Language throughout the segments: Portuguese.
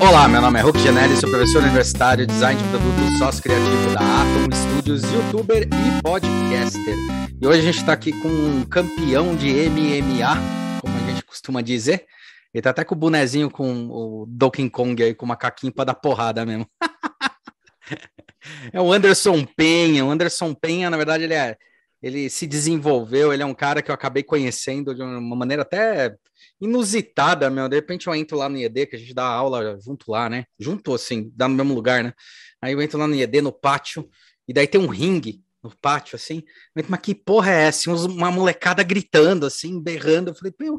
Olá, meu nome é Hulk Genelli, sou professor universitário, design de produto, sócio criativo da Atom Studios, youtuber e podcaster. E hoje a gente está aqui com um campeão de MMA, como a gente costuma dizer. Ele tá até com o bonezinho com o Donkey Kong aí, com o macaquinho para dar porrada mesmo. é o Anderson Penha. O Anderson Penha, na verdade, ele é ele se desenvolveu, ele é um cara que eu acabei conhecendo de uma maneira até inusitada, meu. De repente eu entro lá no IED, que a gente dá aula junto lá, né? Junto, assim, dá no mesmo lugar, né? Aí eu entro lá no IED, no pátio, e daí tem um ringue no pátio, assim. Mas que porra é essa? Uma molecada gritando, assim, berrando. Eu falei, meu,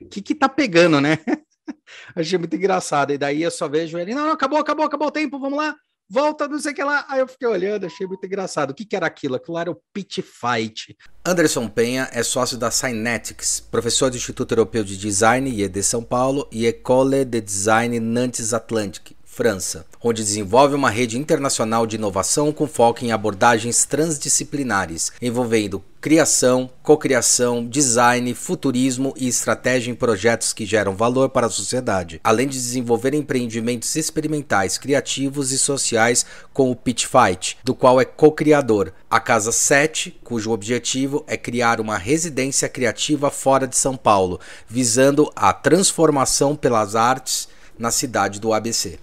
o que, que tá pegando, né? Achei muito engraçado. E daí eu só vejo ele, não, não, acabou, acabou, acabou o tempo, vamos lá volta, não sei o que lá. Aí eu fiquei olhando, achei muito engraçado. O que, que era aquilo? Aquilo era o Pitch Fight. Anderson Penha é sócio da Synetics, professor do Instituto Europeu de Design, IED São Paulo, e École de Design Nantes Atlantique. França, onde desenvolve uma rede internacional de inovação com foco em abordagens transdisciplinares, envolvendo criação, cocriação, design, futurismo e estratégia em projetos que geram valor para a sociedade, além de desenvolver empreendimentos experimentais, criativos e sociais com o Pitch Fight, do qual é co-criador, a Casa 7, cujo objetivo é criar uma residência criativa fora de São Paulo, visando a transformação pelas artes na cidade do ABC.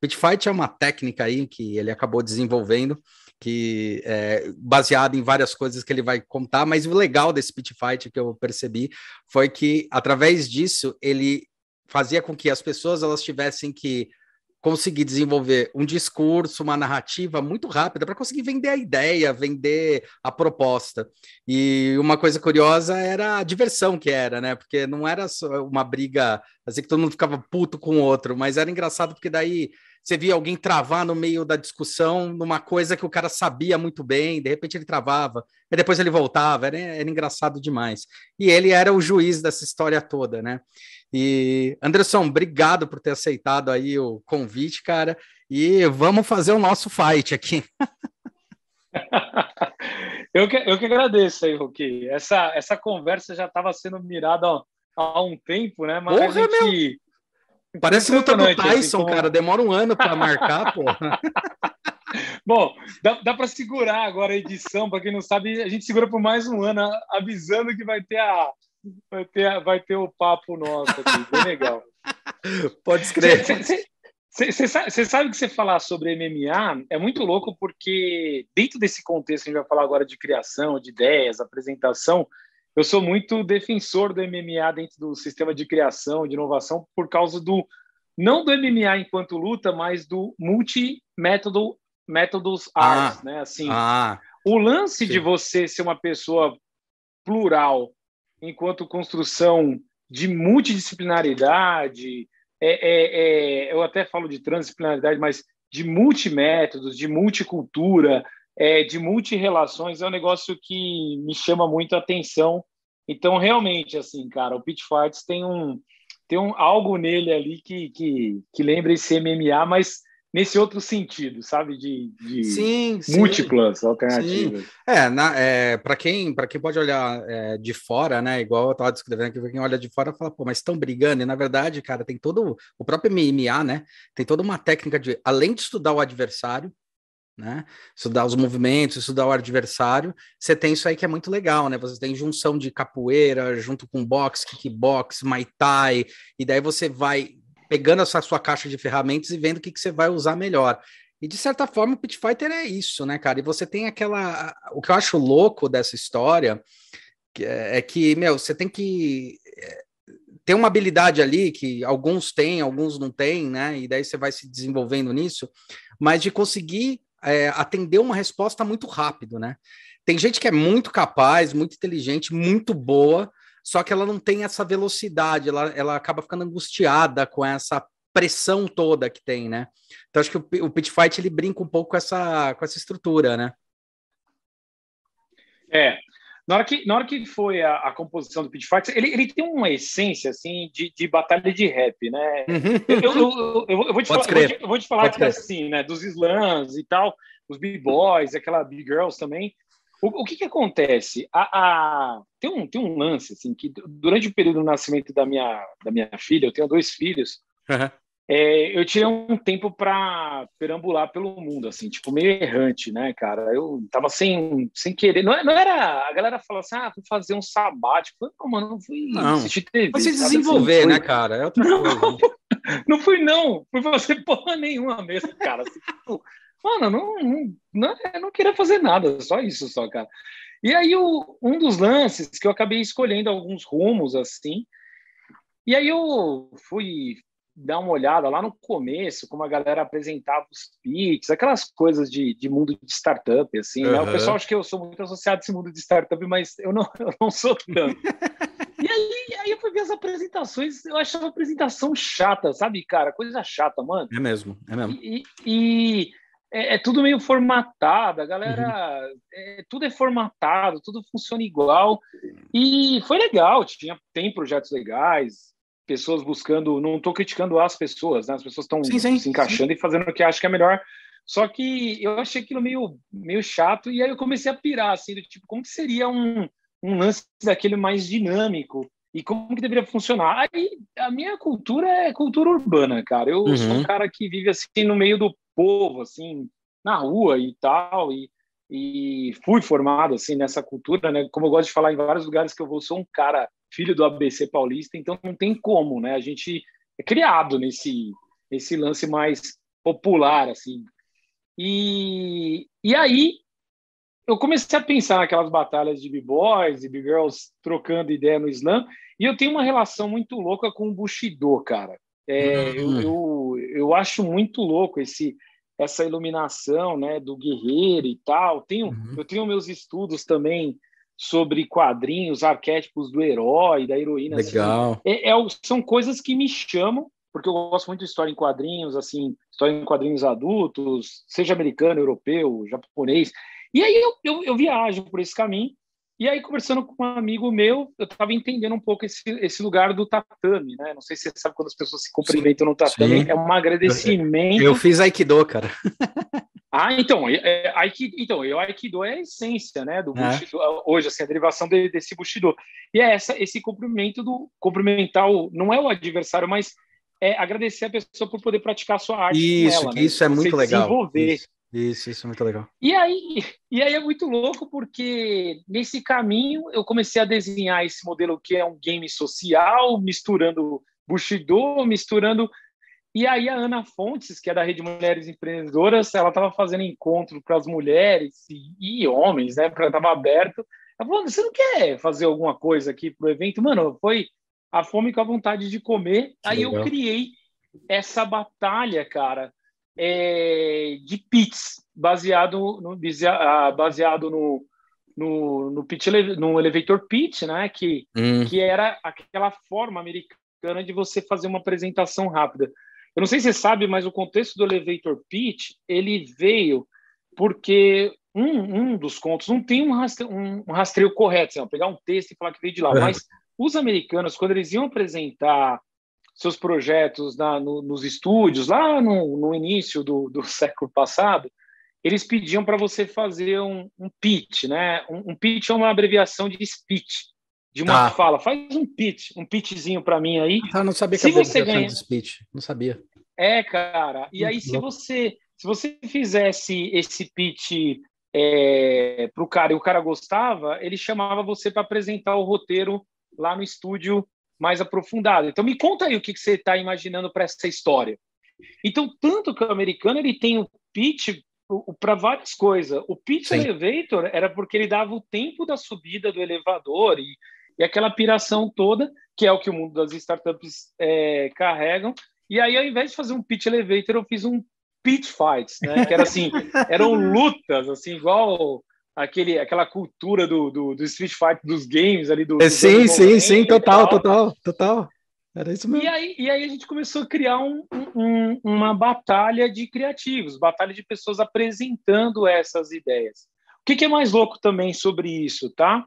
Pitfight é uma técnica aí que ele acabou desenvolvendo, que é baseado em várias coisas que ele vai contar, mas o legal desse Pitfight que eu percebi foi que através disso ele fazia com que as pessoas elas tivessem que conseguir desenvolver um discurso, uma narrativa muito rápida para conseguir vender a ideia, vender a proposta. E uma coisa curiosa era a diversão que era, né? Porque não era uma briga assim que todo mundo ficava puto com o outro, mas era engraçado porque daí você via alguém travar no meio da discussão numa coisa que o cara sabia muito bem, de repente ele travava, e depois ele voltava, era, era engraçado demais. E ele era o juiz dessa história toda, né? E Anderson, obrigado por ter aceitado aí o convite, cara. E vamos fazer o nosso fight aqui. eu, que, eu que agradeço aí, Roque. Essa, essa conversa já estava sendo mirada há um tempo, né? Mas Porra, a gente, meu Parece luta do assim, Tyson, assim, cara. Demora um ano para marcar, pô. Bom, dá, dá para segurar agora a edição. Para quem não sabe, a gente segura por mais um ano, avisando que vai ter a vai ter, vai ter o papo nosso aqui. Bem legal. Pode escrever. Você sabe que você falar sobre MMA é muito louco porque dentro desse contexto que a gente vai falar agora de criação, de ideias, apresentação, eu sou muito defensor do MMA dentro do sistema de criação, de inovação, por causa do não do MMA enquanto luta, mas do multi-método métodos ah, arts, né? Assim, ah, o lance sim. de você ser uma pessoa plural enquanto construção de multidisciplinaridade, é, é, é, eu até falo de transdisciplinaridade, mas de multimétodos, de multicultura, é, de multi-relações é um negócio que me chama muito a atenção. Então, realmente, assim, cara, o Pit Fights tem um, tem um algo nele ali que, que, que lembra esse MMA, mas nesse outro sentido, sabe? De, de sim, múltiplas sim. alternativas. Sim. É, é para quem, quem pode olhar é, de fora, né? Igual eu estava descrevendo aqui, quem olha de fora fala, pô, mas estão brigando, e na verdade, cara, tem todo o próprio MMA, né? Tem toda uma técnica de, além de estudar o adversário, né? Estudar os movimentos, estudar o adversário. Você tem isso aí que é muito legal, né? Você tem junção de capoeira junto com boxe, kickbox, muay thai, e daí você vai pegando essa sua caixa de ferramentas e vendo o que, que você vai usar melhor. E de certa forma o Pit Fighter é isso, né, cara? E você tem aquela. O que eu acho louco dessa história é, é que, meu, você tem que é, ter uma habilidade ali que alguns têm, alguns não têm, né? E daí você vai se desenvolvendo nisso, mas de conseguir é, atender uma resposta muito rápido, né? Tem gente que é muito capaz, muito inteligente, muito boa, só que ela não tem essa velocidade, ela, ela acaba ficando angustiada com essa pressão toda que tem, né? Então acho que o, o Pit Fight ele brinca um pouco com essa, com essa estrutura, né? É, na hora que, na hora que foi a, a composição do Pit Fight, ele, ele tem uma essência assim de, de batalha de rap, né? Uhum. Eu, eu, eu, eu, vou te falar, eu vou te, vou te falar que, assim, né? Dos slams e tal, os b-boys, aquela big girls também. O, o que, que acontece? A, a, tem, um, tem um lance assim que durante o período do nascimento da minha, da minha filha, eu tenho dois filhos, uhum. é, eu tirei um tempo para perambular pelo mundo, assim, tipo, meio errante, né, cara? Eu tava sem, sem querer. Não, não era. A galera fala assim, ah, fui fazer um sabático. Não, mano, não fui não. assistir TV. Foi se desenvolver, assim, né, cara? É outra não, coisa. Não fui, não. Fui fazer porra nenhuma mesmo, cara. Assim, tipo, mano, não, não, não, eu não queria fazer nada, só isso, só, cara. E aí, o, um dos lances que eu acabei escolhendo alguns rumos, assim. E aí eu fui dar uma olhada lá no começo, como a galera apresentava os pitches, aquelas coisas de, de mundo de startup, assim, uhum. né? O pessoal acha que eu sou muito associado a esse mundo de startup, mas eu não, eu não sou tanto. e aí, aí eu fui ver as apresentações, eu achava a apresentação chata, sabe, cara? Coisa chata, mano. É mesmo, é mesmo. E, e é, é, tudo meio formatado, a galera, uhum. é, tudo é formatado, tudo funciona igual. E foi legal, tinha, tem projetos legais, pessoas buscando, não estou criticando as pessoas, né? As pessoas estão se encaixando sim. e fazendo o que acho que é melhor. Só que eu achei aquilo meio, meio chato e aí eu comecei a pirar, assim, do tipo, como que seria um, um lance daquele mais dinâmico e como que deveria funcionar? Aí a minha cultura é cultura urbana, cara. Eu uhum. sou um cara que vive assim no meio do povo, assim, na rua e tal, e, e fui formado assim nessa cultura, né? Como eu gosto de falar em vários lugares que eu vou, sou um cara filho do ABC paulista, então não tem como, né? A gente é criado nesse esse lance mais popular, assim. E, e aí eu comecei a pensar naquelas batalhas de b-boys e b-girls trocando ideia no slam, e eu tenho uma relação muito louca com o Bushido, cara. É, uhum. eu, eu, eu acho muito louco esse essa iluminação né, do guerreiro e tal. Tenho, uhum. Eu tenho meus estudos também sobre quadrinhos, arquétipos do herói, da heroína. Assim. Legal. Assim. É, é, são coisas que me chamam, porque eu gosto muito de história em quadrinhos, assim, história em quadrinhos adultos, seja americano, europeu, japonês. E aí eu, eu, eu viajo por esse caminho. E aí, conversando com um amigo meu, eu estava entendendo um pouco esse, esse lugar do tatame, né? Não sei se você sabe quando as pessoas se cumprimentam no tatame, sim. é um agradecimento. Eu fiz Aikido, cara. Ah, então, é, é, Aikido, então, o Aikido é a essência, né, do é. Bushido, hoje, assim, a derivação de, desse Bushido. E é essa, esse cumprimento do, cumprimentar, o, não é o adversário, mas é agradecer a pessoa por poder praticar a sua arte isso, ela, né? Isso é muito legal. Desenvolver. Isso, isso, isso é muito legal. E aí, e aí é muito louco, porque nesse caminho eu comecei a desenhar esse modelo que é um game social, misturando Bushido, misturando e aí a Ana Fontes, que é da Rede Mulheres Empreendedoras, ela estava fazendo encontro para as mulheres e, e, homens, né? Estava aberto. Ela falou: você não quer fazer alguma coisa aqui para o evento? Mano, foi a fome com a vontade de comer. Que aí legal. eu criei essa batalha, cara, é, de pits, baseado no, ah, baseado no, no, no, pitch, no elevator pitch, né? Que, hum. que era aquela forma americana de você fazer uma apresentação rápida. Eu não sei se você sabe, mas o contexto do elevator pitch ele veio porque um, um dos contos não tem um rastreio, um, um rastreio correto, assim, pegar um texto e falar que veio de lá. É. Mas os americanos, quando eles iam apresentar seus projetos na, no, nos estúdios, lá no, no início do, do, século passado, eles pediam para você fazer um, um pitch, né? Um, um, pitch é uma abreviação de speech de uma ah. fala. Faz um pitch, um pitchzinho para mim aí. Ah, não sabia que você ganha speech, não sabia. É, cara. E aí se você se você fizesse esse pitch é, para o cara e o cara gostava, ele chamava você para apresentar o roteiro lá no estúdio mais aprofundado. Então me conta aí o que, que você está imaginando para essa história. Então tanto que o americano ele tem o pitch para várias coisas. O pitch Sim. elevator era porque ele dava o tempo da subida do elevador e e aquela piração toda, que é o que o mundo das startups é, carregam. E aí, ao invés de fazer um pitch elevator, eu fiz um pitch fights, né? Que era assim, eram lutas, assim, igual aquele, aquela cultura do, do, do Street Fight dos games ali do. É, sim, sim, sim, total, total, total. Era isso mesmo. E aí, e aí a gente começou a criar um, um, uma batalha de criativos, batalha de pessoas apresentando essas ideias. O que, que é mais louco também sobre isso, tá?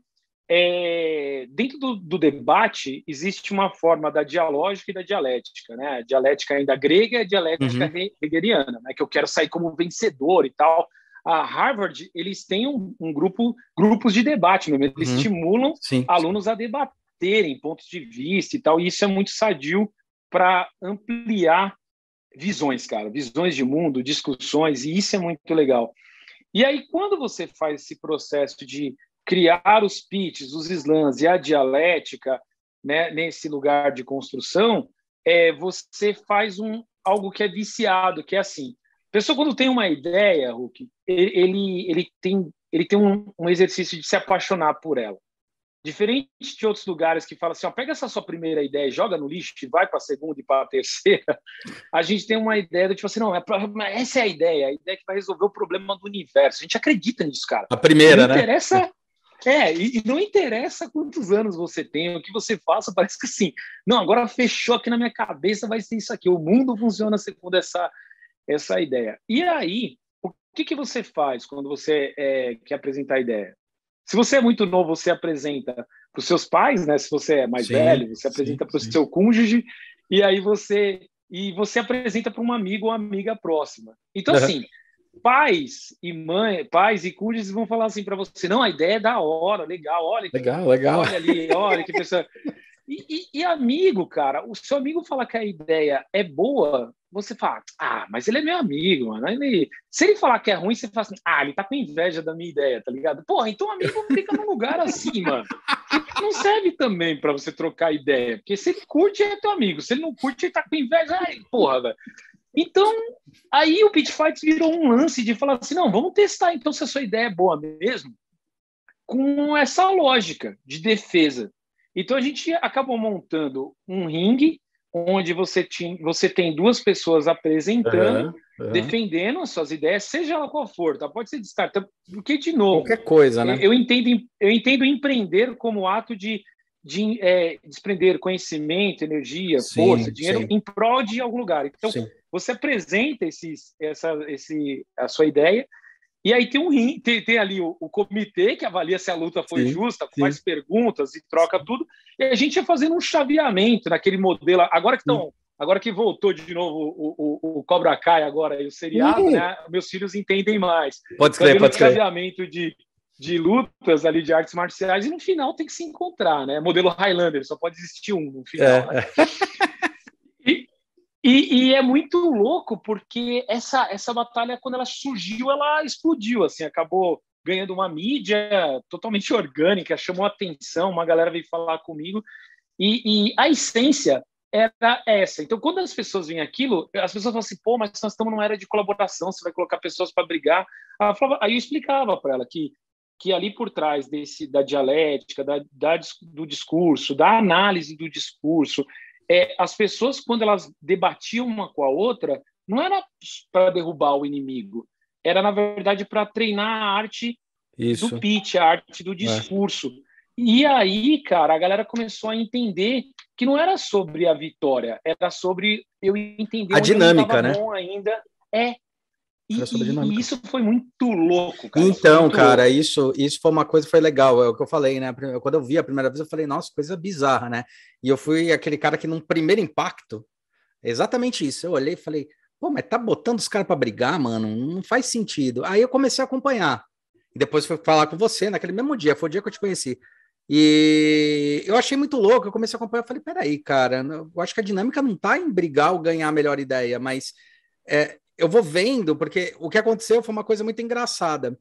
é, dentro do, do, debate existe uma forma da dialógica e da dialética, né? A dialética ainda grega e a dialética uhum. hegeliana, né? Que eu quero sair como vencedor e tal. A Harvard eles têm um, um grupo, grupos de debate, mesmo. eles uhum. estimulam sim, alunos sim. a debaterem pontos de vista e tal. E isso é muito sadio para ampliar visões, cara, visões de mundo, discussões, e isso é muito legal. E aí, quando você faz esse processo de criar os pitches, os slams e a dialética né, nesse lugar de construção, é, você faz um, algo que é viciado, que é assim. A pessoa, quando tem uma ideia, Hulk, ele, ele tem, ele tem um, um exercício de se apaixonar por ela. Diferente de outros lugares que falam assim, ó, pega essa sua primeira ideia joga no lixo e vai para a segunda e para a terceira, a gente tem uma ideia do tipo assim, não, é pra, essa é a ideia, a ideia que vai resolver o problema do universo. A gente acredita nisso, cara. A primeira, não né? Interessa, é, e, e não interessa quantos anos você tem, o que você faça, parece que assim, não, agora fechou aqui na minha cabeça, vai ser isso aqui. O mundo funciona segundo essa, essa ideia. E aí, o que, que você faz quando você é, quer apresentar a ideia? Se você é muito novo, você apresenta para os seus pais, né? Se você é mais sim, velho, você apresenta para o seu cônjuge e aí você e você apresenta para um amigo ou amiga próxima. Então uhum. assim, pais e mãe, pais e cônjuges vão falar assim para você, não, a ideia é da hora, legal, olha, legal, legal. Olha ali, olha que pessoa. E, e, e, amigo, cara, o seu amigo fala que a ideia é boa, você fala, ah, mas ele é meu amigo, mano. Ele... Se ele falar que é ruim, você fala assim, ah, ele tá com inveja da minha ideia, tá ligado? Porra, então amigo fica num lugar assim, mano. Não serve também para você trocar ideia, porque se ele curte, é teu amigo. Se ele não curte, ele tá com inveja, ai, porra, velho. Então, aí o Pit Fights virou um lance de falar assim, não, vamos testar então se a sua ideia é boa mesmo, com essa lógica de defesa. Então a gente acabou montando um ringue onde você, tinha, você tem duas pessoas apresentando, uhum, uhum. defendendo as suas ideias, seja ela qual for, tá? pode ser descartado, porque, de novo... Qualquer coisa, né? Eu entendo, eu entendo empreender como ato de, de é, desprender conhecimento, energia, sim, força, dinheiro sim. em prol de algum lugar. Então, sim. você apresenta esses, essa, esse, a sua ideia, e aí tem um rim, tem, tem ali o, o, comitê que avalia se a luta foi sim, justa, sim. faz perguntas e troca tudo. E a gente ia fazendo um chaveamento naquele modelo. Agora que estão, agora que voltou de novo o, o, o Cobra Kai agora e o seriado, né? Meus filhos entendem mais. Pode ser, pode ser. chaveamento de, de lutas ali de artes marciais e no final tem que se encontrar, né? Modelo Highlander, só pode existir um no final. É. Né? E, e, é muito louco porque essa, essa batalha, quando ela surgiu, ela explodiu, assim, acabou ganhando uma mídia totalmente orgânica, chamou atenção, uma galera veio falar comigo, e, e a essência era essa. Então, quando as pessoas veem aquilo, as pessoas falam assim, pô, mas nós estamos numa era de colaboração, você vai colocar pessoas para brigar. Aí eu explicava para ela que, que ali por trás desse, da dialética, da, da, do discurso, da análise do discurso, é, as pessoas, quando elas debatiam uma com a outra, não era para derrubar o inimigo, era, na verdade, para treinar a arte Isso. do pitch, a arte do é. discurso. É. E aí, cara, a galera começou a entender que não era sobre a vitória, era sobre eu entender a dinâmica, né? ainda. É, e, e, isso foi muito louco, cara. Então, cara, louco. isso isso foi uma coisa que foi legal. É o que eu falei, né? Quando eu vi a primeira vez, eu falei, nossa, coisa bizarra, né? E eu fui aquele cara que, num primeiro impacto, exatamente isso. Eu olhei e falei, pô, mas tá botando os caras para brigar, mano? Não faz sentido. Aí eu comecei a acompanhar. E depois fui falar com você naquele mesmo dia, foi o dia que eu te conheci. E eu achei muito louco, eu comecei a acompanhar, eu falei, peraí, cara, eu acho que a dinâmica não tá em brigar ou ganhar a melhor ideia, mas é, eu vou vendo, porque o que aconteceu foi uma coisa muito engraçada.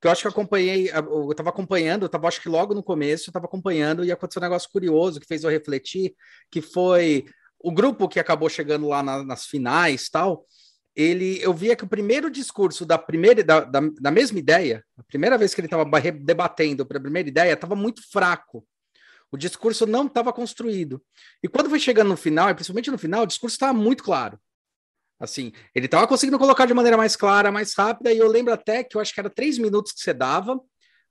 Que eu acho que acompanhei, eu estava acompanhando, eu estava acho que logo no começo, eu estava acompanhando e aconteceu um negócio curioso que fez eu refletir, que foi o grupo que acabou chegando lá na, nas finais tal. Ele, eu via que o primeiro discurso da primeira da, da, da mesma ideia, a primeira vez que ele estava debatendo para a primeira ideia, estava muito fraco. O discurso não estava construído. E quando foi chegando no final, e principalmente no final, o discurso estava muito claro. Assim, ele estava conseguindo colocar de maneira mais clara, mais rápida, e eu lembro até que eu acho que era três minutos que você dava.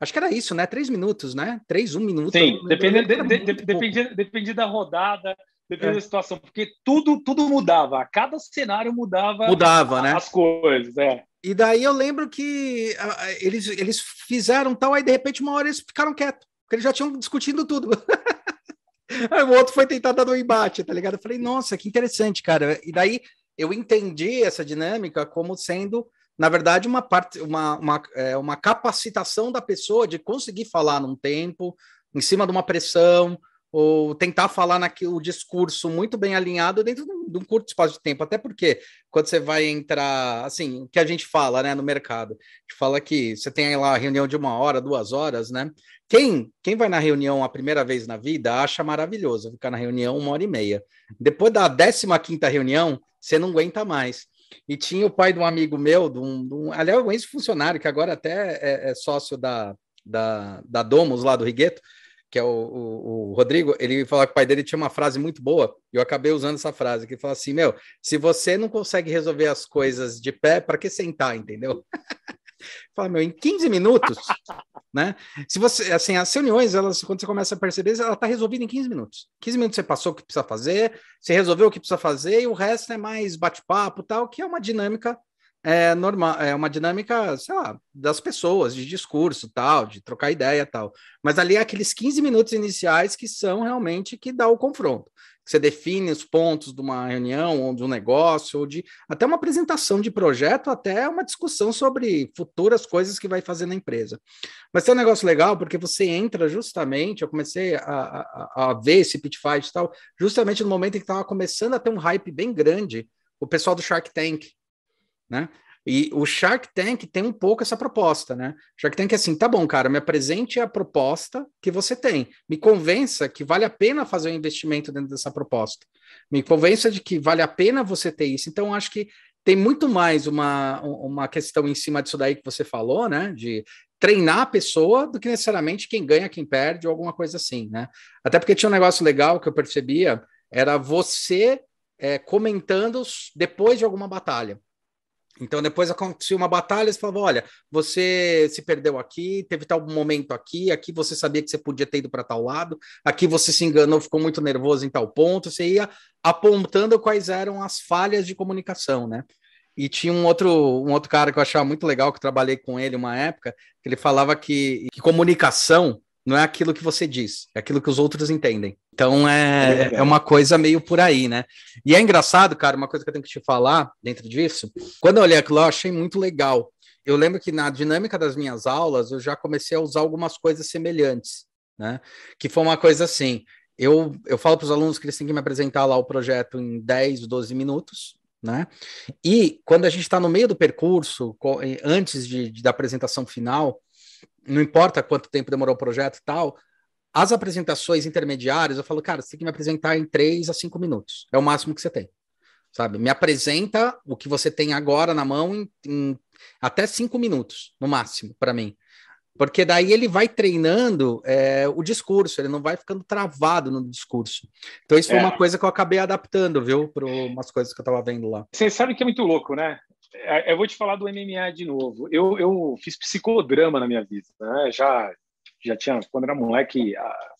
Acho que era isso, né? Três minutos, né? Três, um minuto. Sim, dependia, de, de, dependia, dependia da rodada, dependia é. da situação, porque tudo, tudo mudava. Cada cenário mudava, mudava né? as coisas. É. E daí eu lembro que eles, eles fizeram tal, aí de repente uma hora eles ficaram quietos, porque eles já tinham discutindo tudo. aí o outro foi tentar dar um embate, tá ligado? Eu falei, nossa, que interessante, cara. E daí eu entendi essa dinâmica como sendo, na verdade, uma parte, uma, uma, é, uma capacitação da pessoa de conseguir falar num tempo, em cima de uma pressão, ou tentar falar naquele o discurso muito bem alinhado dentro de um curto espaço de tempo. Até porque quando você vai entrar, assim, o que a gente fala, né, no mercado, a gente fala que você tem lá reunião de uma hora, duas horas, né? Quem, quem vai na reunião a primeira vez na vida acha maravilhoso ficar na reunião uma hora e meia. Depois da 15 quinta reunião, você não aguenta mais. E tinha o pai de um amigo meu, de um, de um aliás, um ex-funcionário, que agora até é, é sócio da, da, da Domus, lá do Rigueto, que é o, o, o, Rodrigo, ele falou que o pai dele tinha uma frase muito boa, e eu acabei usando essa frase, que ele fala assim, meu, se você não consegue resolver as coisas de pé, para que sentar, entendeu? fala, meu, em 15 minutos, né? Se você, assim, as reuniões, elas, quando você começa a perceber, ela está resolvida em 15 minutos. 15 minutos você passou o que precisa fazer, você resolveu o que precisa fazer, e o resto é mais bate-papo tal, que é uma dinâmica é normal, é uma dinâmica, sei lá, das pessoas, de discurso, tal, de trocar ideia, tal. Mas ali é aqueles 15 minutos iniciais que são realmente que dá o confronto. Você define os pontos de uma reunião, ou de um negócio, ou de até uma apresentação de projeto, até uma discussão sobre futuras coisas que vai fazer na empresa. Mas tem um negócio legal, porque você entra justamente, eu comecei a, a, a ver esse pitch fight e tal, justamente no momento em que estava começando a ter um hype bem grande, o pessoal do Shark Tank, né? E o Shark Tank tem um pouco essa proposta, né? Shark Tank é assim, tá bom, cara, me apresente a proposta que você tem. Me convença que vale a pena fazer um investimento dentro dessa proposta. Me convença de que vale a pena você ter isso. Então, acho que tem muito mais uma, uma questão em cima disso daí que você falou, né? De treinar a pessoa do que necessariamente quem ganha, quem perde, ou alguma coisa assim, né? Até porque tinha um negócio legal que eu percebia, era você é, comentando depois de alguma batalha. Então, depois acontecia uma batalha, você falava: olha, você se perdeu aqui, teve tal momento aqui, aqui você sabia que você podia ter ido para tal lado, aqui você se enganou, ficou muito nervoso em tal ponto, você ia apontando quais eram as falhas de comunicação, né? E tinha um outro, um outro cara que eu achava muito legal, que trabalhei com ele uma época, que ele falava que, que comunicação não é aquilo que você diz, é aquilo que os outros entendem. Então é, é uma coisa meio por aí, né? E é engraçado, cara, uma coisa que eu tenho que te falar dentro disso. Quando eu olhei aquilo, eu achei muito legal. Eu lembro que na dinâmica das minhas aulas eu já comecei a usar algumas coisas semelhantes, né? Que foi uma coisa assim. Eu, eu falo para os alunos que eles têm que me apresentar lá o projeto em 10, 12 minutos, né? E quando a gente está no meio do percurso, antes de, de, da apresentação final, não importa quanto tempo demorou o projeto e tal, as apresentações intermediárias, eu falo, cara, você tem que me apresentar em três a cinco minutos. É o máximo que você tem. Sabe? Me apresenta o que você tem agora na mão em, em até cinco minutos, no máximo, para mim. Porque daí ele vai treinando é, o discurso, ele não vai ficando travado no discurso. Então, isso é. foi uma coisa que eu acabei adaptando, viu, para umas coisas que eu estava vendo lá. Você sabe que é muito louco, né? É, eu vou te falar do MMA de novo. Eu, eu fiz psicodrama na minha vida, né? Já já tinha quando era moleque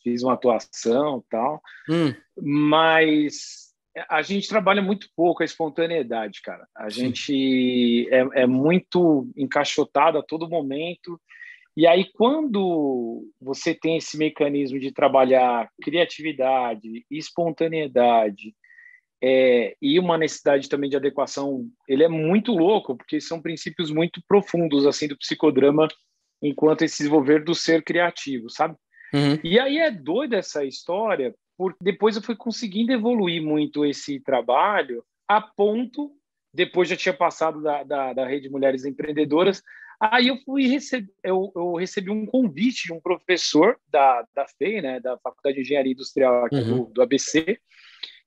fiz uma atuação tal, hum. mas a gente trabalha muito pouco a espontaneidade, cara. A gente é, é muito encaixotado a todo momento. E aí, quando você tem esse mecanismo de trabalhar criatividade, espontaneidade, é, e uma necessidade também de adequação, ele é muito louco, porque são princípios muito profundos assim do psicodrama enquanto esse desenvolver do ser criativo, sabe? Uhum. E aí é doida essa história, porque depois eu fui conseguindo evoluir muito esse trabalho a ponto, depois já tinha passado da, da, da Rede Mulheres Empreendedoras, aí eu fui receber, eu, eu, recebi um convite de um professor da, da FEI, né, da Faculdade de Engenharia Industrial aqui uhum. do, do ABC,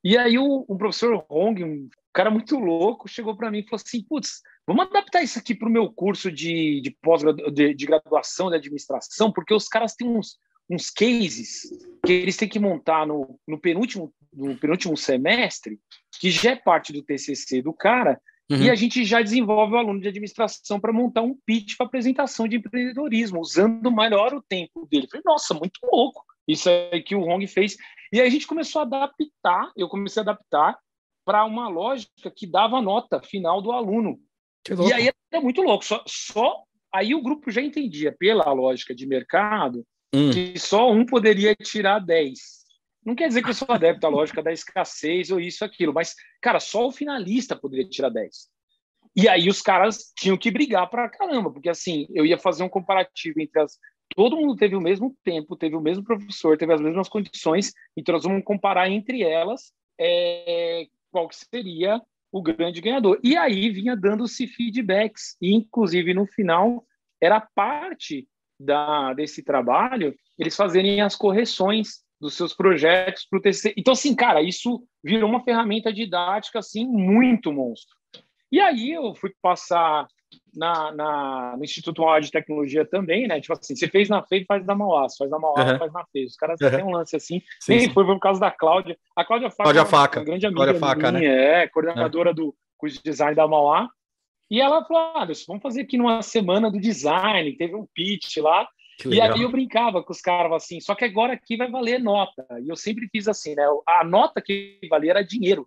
e aí o, o professor Hong, um cara muito louco, chegou para mim e falou assim: putz, vamos adaptar isso aqui para o meu curso de, de pós de, de, graduação de administração, porque os caras têm uns, uns cases que eles têm que montar no, no, penúltimo, no penúltimo semestre, que já é parte do TCC do cara, uhum. e a gente já desenvolve o aluno de administração para montar um pitch para apresentação de empreendedorismo, usando melhor o tempo dele. Eu falei, nossa, muito louco. Isso aí que o Hong fez. E aí a gente começou a adaptar, eu comecei a adaptar para uma lógica que dava nota final do aluno. E aí era muito louco. Só, só aí o grupo já entendia, pela lógica de mercado, hum. que só um poderia tirar 10. Não quer dizer que eu sou adepto à lógica da escassez ou isso, aquilo, mas, cara, só o finalista poderia tirar 10. E aí os caras tinham que brigar para caramba, porque assim, eu ia fazer um comparativo entre as todo mundo teve o mesmo tempo, teve o mesmo professor, teve as mesmas condições, então nós vamos comparar entre elas é, qual que seria o grande ganhador. E aí vinha dando-se feedbacks, e inclusive no final era parte da, desse trabalho eles fazerem as correções dos seus projetos para o TCC. Então, assim, cara, isso virou uma ferramenta didática, assim, muito monstro. E aí eu fui passar na, na, no Instituto Mauá de Tecnologia também, né? Tipo assim, você fez na FEI, faz na Mauá, faz na Mauá, uhum. faz na FEI. Os caras uhum. têm um lance assim. Sim, Nem sim. foi por causa da Cláudia. A Cláudia Faca, Cláudia Faca. uma grande amiga Faca, minha, né? é, coordenadora é. do curso de design da Mauá. E ela falou, ah, vamos fazer aqui numa semana do design, teve um pitch lá. E aí eu brincava com os caras assim, só que agora aqui vai valer nota. E eu sempre fiz assim, né? A nota que valia era dinheiro.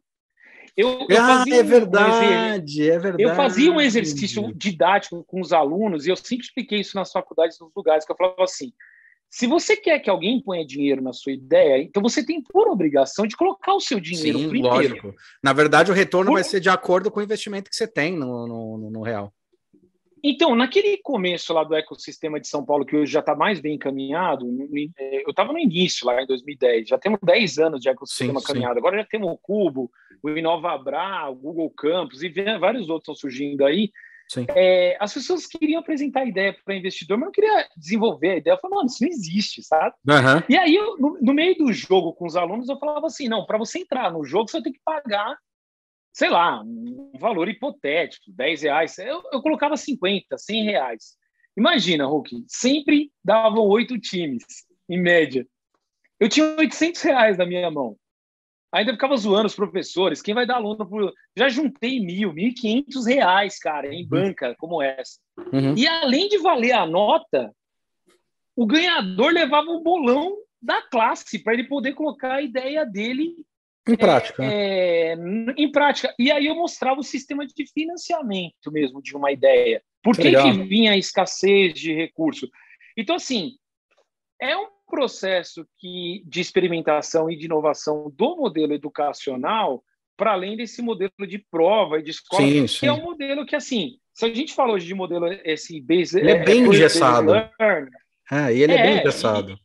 Eu, eu ah, é verdade, um, é verdade. Eu fazia um exercício didático com os alunos e eu sempre expliquei isso nas faculdades, nos lugares, que eu falava assim, se você quer que alguém ponha dinheiro na sua ideia, então você tem por obrigação de colocar o seu dinheiro Sim, primeiro. Lógico. Na verdade, o retorno por... vai ser de acordo com o investimento que você tem no, no, no real. Então, naquele começo lá do ecossistema de São Paulo, que hoje já está mais bem encaminhado, é, eu estava no início, lá em 2010, já temos 10 anos de ecossistema sim, caminhado. Sim. Agora já temos o Cubo, o InovaBra, o Google Campus e vários outros estão surgindo aí. É, as pessoas queriam apresentar a ideia para investidor, mas não queria desenvolver a ideia. Eu falei, mano, isso não existe, sabe? Uhum. E aí, eu, no, no, meio do jogo com os alunos, eu falava assim: não, para você entrar no jogo, você tem que pagar sei lá, um valor hipotético, 10 reais, eu, eu colocava 50, 100 reais. Imagina, Hulk, sempre davam oito times, em média. Eu tinha 800 reais na minha mão. Ainda ficava zoando os professores, quem vai dar aluno por... Já juntei mil, mil e quinhentos reais, cara, em uhum. banca como essa. Uhum. E além de valer a nota, o ganhador levava o bolão da classe para ele poder colocar a ideia dele em prática. É, é, em prática. E aí eu mostrava o sistema de financiamento mesmo de uma ideia. Por que, que vinha a escassez de recurso? Então, assim, é um processo que, de experimentação e de inovação do modelo educacional, para além desse modelo de prova e de escola, sim, que sim. é um modelo que, assim, se a gente fala hoje de modelo esse base, ele é, é bem engessado. É, e ele é, é bem engessado.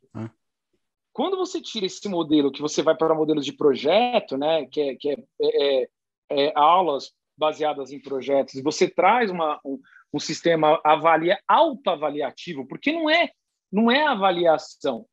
Quando você tira esse modelo, que você vai para modelos de projeto, né, que é, que é, é, é aulas baseadas em projetos, e você traz uma, um, um sistema avalia, autoavaliativo, porque não é, não é avaliação,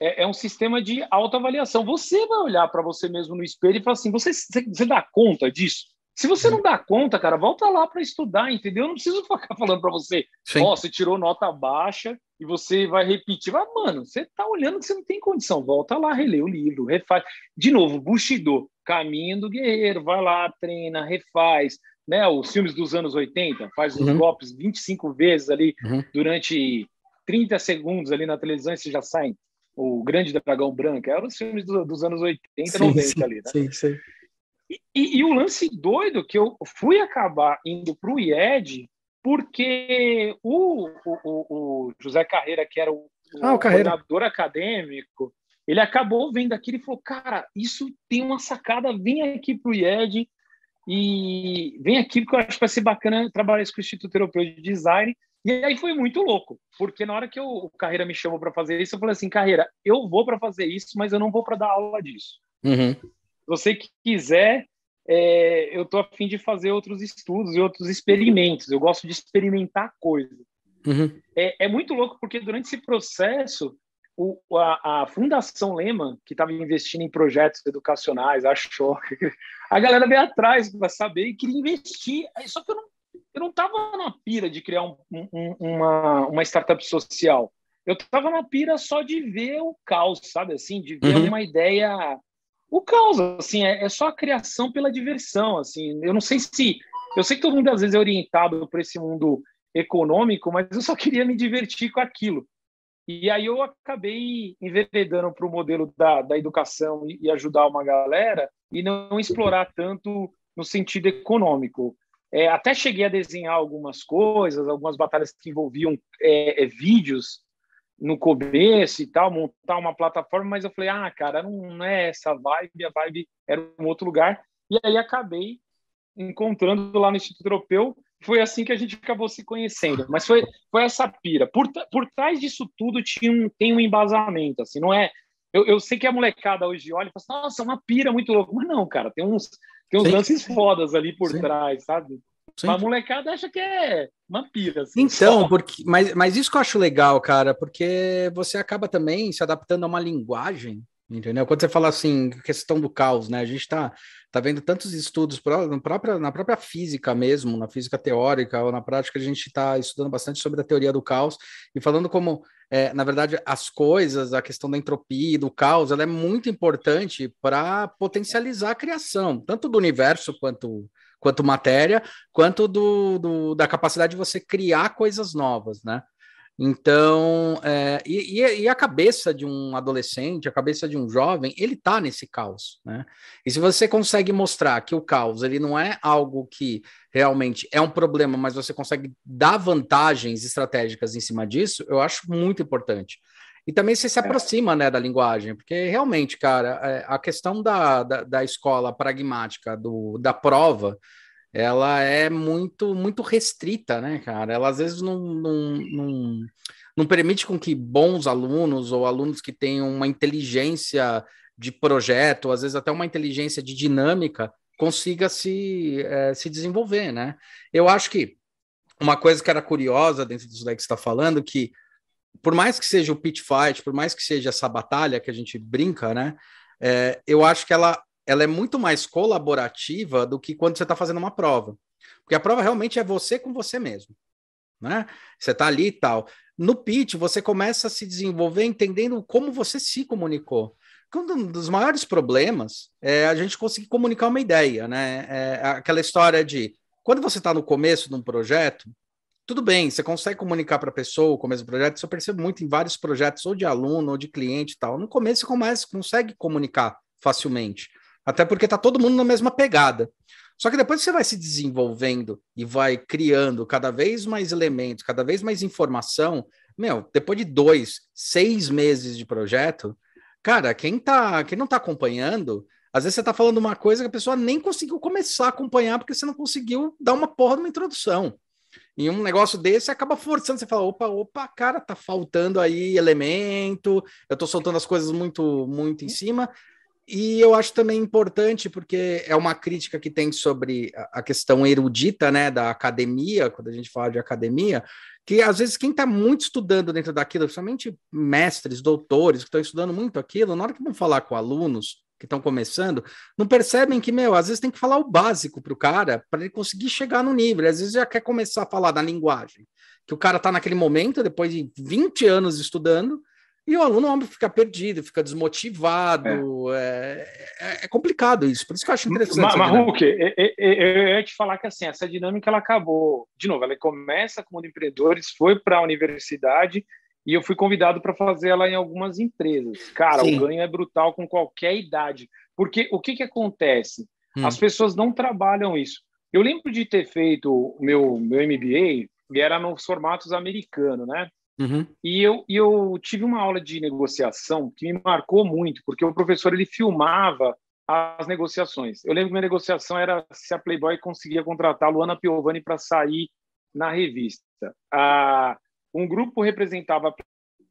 é, é, um sistema de autoavaliação. Você vai olhar para você mesmo no espelho e falar assim: você, você dá conta disso? Se você não dá conta, cara, volta lá para estudar, entendeu? Eu não preciso ficar falando para você, ó, oh, você tirou nota baixa e você vai repetir. Mas, mano, você tá olhando que você não tem condição. Volta lá, relê o livro, refaz. De novo, Bushido, Caminho do Guerreiro, vai lá, treina, refaz. Né, os filmes dos anos 80, faz os uhum. golpes 25 vezes ali uhum. durante 30 segundos ali na televisão e você já sai. O Grande Dragão Branco, eram os filmes do, dos anos 80, sim, 90 sim, ali, né? Sim, sim. E, e, o lance doido que eu fui acabar indo para o IED porque o, o, o, José Carreira, que era o, ah, o coordenador acadêmico, ele acabou vendo aquilo e falou: Cara, isso tem uma sacada, vem aqui para o IED e vem aqui porque eu acho que vai ser bacana trabalhar isso com o Instituto Europeu de Design. E aí foi muito louco, porque na hora que eu, o Carreira me chamou para fazer isso, eu falei assim: Carreira, eu vou para fazer isso, mas eu não vou para dar aula disso. Uhum. Se você quiser, é, eu estou a fim de fazer outros estudos e outros experimentos. Eu gosto de experimentar coisas. Uhum. É, é, muito louco porque durante esse processo o, a, a, Fundação Lehman, que estava investindo em projetos educacionais, achou a galera veio atrás para saber e queria investir. Só que eu não eu não estava na pira de criar um, um, uma, uma startup social. Eu estava na pira só de ver o caos, sabe? Assim, de ver uhum. uma ideia o caos, assim, é, é, só a criação pela diversão, assim. Eu não sei se... Eu sei que todo mundo, às vezes, é orientado para esse mundo econômico, mas eu só queria me divertir com aquilo. E aí eu acabei enveredando para o modelo da, da educação e, e, ajudar uma galera e não explorar tanto no sentido econômico. É, até cheguei a desenhar algumas coisas, algumas batalhas que envolviam é, é, vídeos no começo e tal, montar uma plataforma, mas eu falei, ah, cara, não é essa vibe, a vibe era um outro lugar. E aí acabei encontrando lá no Instituto Europeu foi assim que a gente acabou se conhecendo. Mas foi, foi essa pira. Por, por trás disso tudo tinha um, tem um embasamento, assim, não é... Eu, eu sei que a molecada hoje olha e fala assim, nossa, é uma pira muito louca. Mas não, cara, tem uns, tem uns lances fodas ali por Sim. trás, sabe? Sim. A molecada acha que é uma pira. Assim, então, porque, mas, mas isso que eu acho legal, cara, porque você acaba também se adaptando a uma linguagem, entendeu? Quando você fala assim, questão do caos, né? A gente está tá vendo tantos estudos na própria, na própria física mesmo, na física teórica ou na prática, a gente está estudando bastante sobre a teoria do caos e falando como, é, na verdade, as coisas, a questão da entropia, do caos, ela é muito importante para potencializar a criação, tanto do universo quanto quanto matéria, quanto do, do, da capacidade de você criar coisas novas, né? Então, é, e, e, a cabeça de um adolescente, a cabeça de um jovem, ele tá nesse caos, né? E se você consegue mostrar que o caos, ele não é algo que realmente é um problema, mas você consegue dar vantagens estratégicas em cima disso, eu acho muito importante. E também você se é. aproxima, né, da linguagem, porque realmente, cara, é, a questão da, da, da escola pragmática, do, da prova, ela é muito muito restrita, né, cara? Ela às vezes não, não, não, não, permite com que bons alunos ou alunos que tenham uma inteligência de projeto, às vezes até uma inteligência de dinâmica, consiga se, é, se desenvolver, né? Eu acho que uma coisa que era curiosa dentro disso daí que você está falando, que por mais que seja o pitch fight, por mais que seja essa batalha que a gente brinca, né? É, eu acho que ela ela é muito mais colaborativa do que quando você está fazendo uma prova. Porque a prova realmente é você com você mesmo. Né? Você está ali e tal. No pitch, você começa a se desenvolver entendendo como você se comunicou. Um dos maiores problemas é a gente conseguir comunicar uma ideia, né? É aquela história de quando você está no começo de um projeto, tudo bem, você consegue comunicar para a pessoa o começo do projeto, isso eu percebo muito em vários projetos, ou de aluno, ou de cliente e tal. No começo você começa, consegue comunicar facilmente. Até porque tá todo mundo na mesma pegada. Só que depois você vai se desenvolvendo e vai criando cada vez mais elementos, cada vez mais informação. Meu, depois de dois, seis meses de projeto, cara, quem tá, quem não tá acompanhando, às vezes você tá falando uma coisa que a pessoa nem conseguiu começar a acompanhar porque você não conseguiu dar uma porra de uma introdução. E um negócio desse acaba forçando, você fala, opa, opa, cara, tá faltando aí elemento, eu tô soltando as coisas muito, muito em cima, e eu acho também importante, porque é uma crítica que tem sobre a questão erudita, né, da academia, quando a gente fala de academia, que às vezes quem está muito estudando dentro daquilo, principalmente mestres, doutores, que estão estudando muito aquilo, na hora que vão falar com alunos que estão começando, não percebem que, meu, às vezes tem que falar o básico para o cara, para ele conseguir chegar no nível. Às vezes já quer começar a falar da linguagem, que o cara está naquele momento, depois de 20 anos estudando, e o aluno fica perdido, fica desmotivado. É. É, é, complicado isso. Por isso que eu acho interessante. Marruque, eu ia te falar que assim, essa dinâmica ela acabou. De novo, ela começa como empreendedores, foi para a universidade e eu fui convidado para fazer ela em algumas empresas. Cara, Sim. o ganho é brutal com qualquer idade. Porque o que, que acontece? Hum. As pessoas não trabalham isso. Eu lembro de ter feito o meu, meu MBA e era nos formatos americanos, né? Uhum. E eu, eu tive uma aula de negociação que me marcou muito, porque o professor ele filmava as negociações. Eu lembro que minha negociação era se a Playboy conseguia contratar a Luana Piovani para sair na revista. Ah, um grupo representava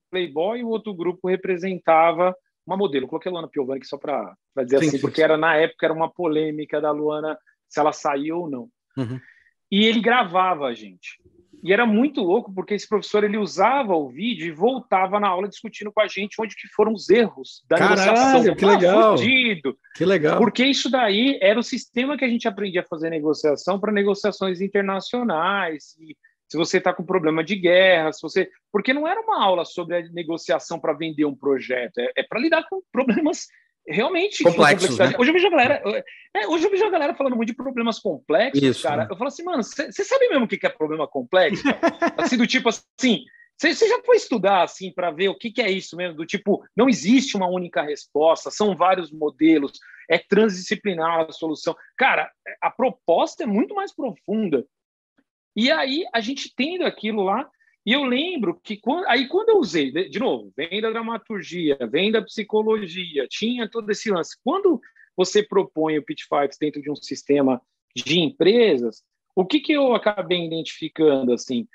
Playboy e o outro grupo representava uma modelo. Eu coloquei a Luana Piovani só para dizer sim, assim, sim. porque era na época era uma polêmica da Luana se ela saiu ou não. Uhum. E ele gravava a gente. E era muito louco porque esse professor ele usava o vídeo e voltava na aula discutindo com a gente onde que foram os erros da Caralho, negociação. Que legal. Fudido. Que legal. Porque isso daí era o sistema que a gente aprendia a fazer negociação para negociações internacionais. E se você está com problema de guerra, se você, porque não era uma aula sobre a negociação para vender um projeto, é, é para lidar com problemas realmente complexos. Né? Hoje eu vejo a galera, é, hoje eu vejo a galera falando muito de problemas complexos, Isso, cara. Né? Eu falo assim, mano, você sabe mesmo o que é problema complexo? assim, do tipo assim, você já foi estudar assim para ver o que, que é isso mesmo? Do tipo, não existe uma única resposta, são vários modelos, é transdisciplinar a solução. Cara, a proposta é muito mais profunda. E aí a gente tendo aquilo lá, e eu lembro que quando, aí quando eu usei, de novo, vem da dramaturgia, vem da psicologia, tinha todo esse lance. Quando você propõe o pitch fights dentro de um sistema de empresas, o que, que eu acabei identificando assim?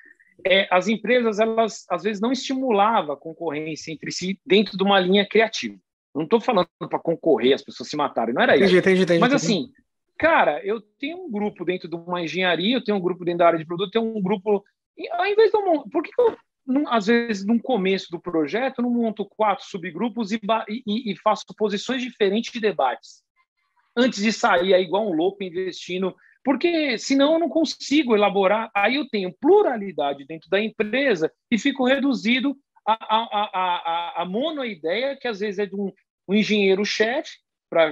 É, as empresas elas às vezes não estimulavam a concorrência entre si dentro de uma linha criativa. Não estou falando para concorrer, as pessoas se matarem, não era entendi, isso. Entendi, entendi, Mas assim, cara, eu tenho um grupo dentro de uma engenharia, eu tenho um grupo dentro da área de produto, eu tenho um grupo. Ao invés de eu, por que eu às vezes, no começo do projeto, não monto quatro subgrupos e, e, e, faço posições diferentes de debates. Antes de sair aí igual um louco investindo, porque senão eu não consigo elaborar. Aí eu tenho pluralidade dentro da empresa e fico reduzido a, a, a, a, a monoideia, que às vezes é de um, um engenheiro-chefe,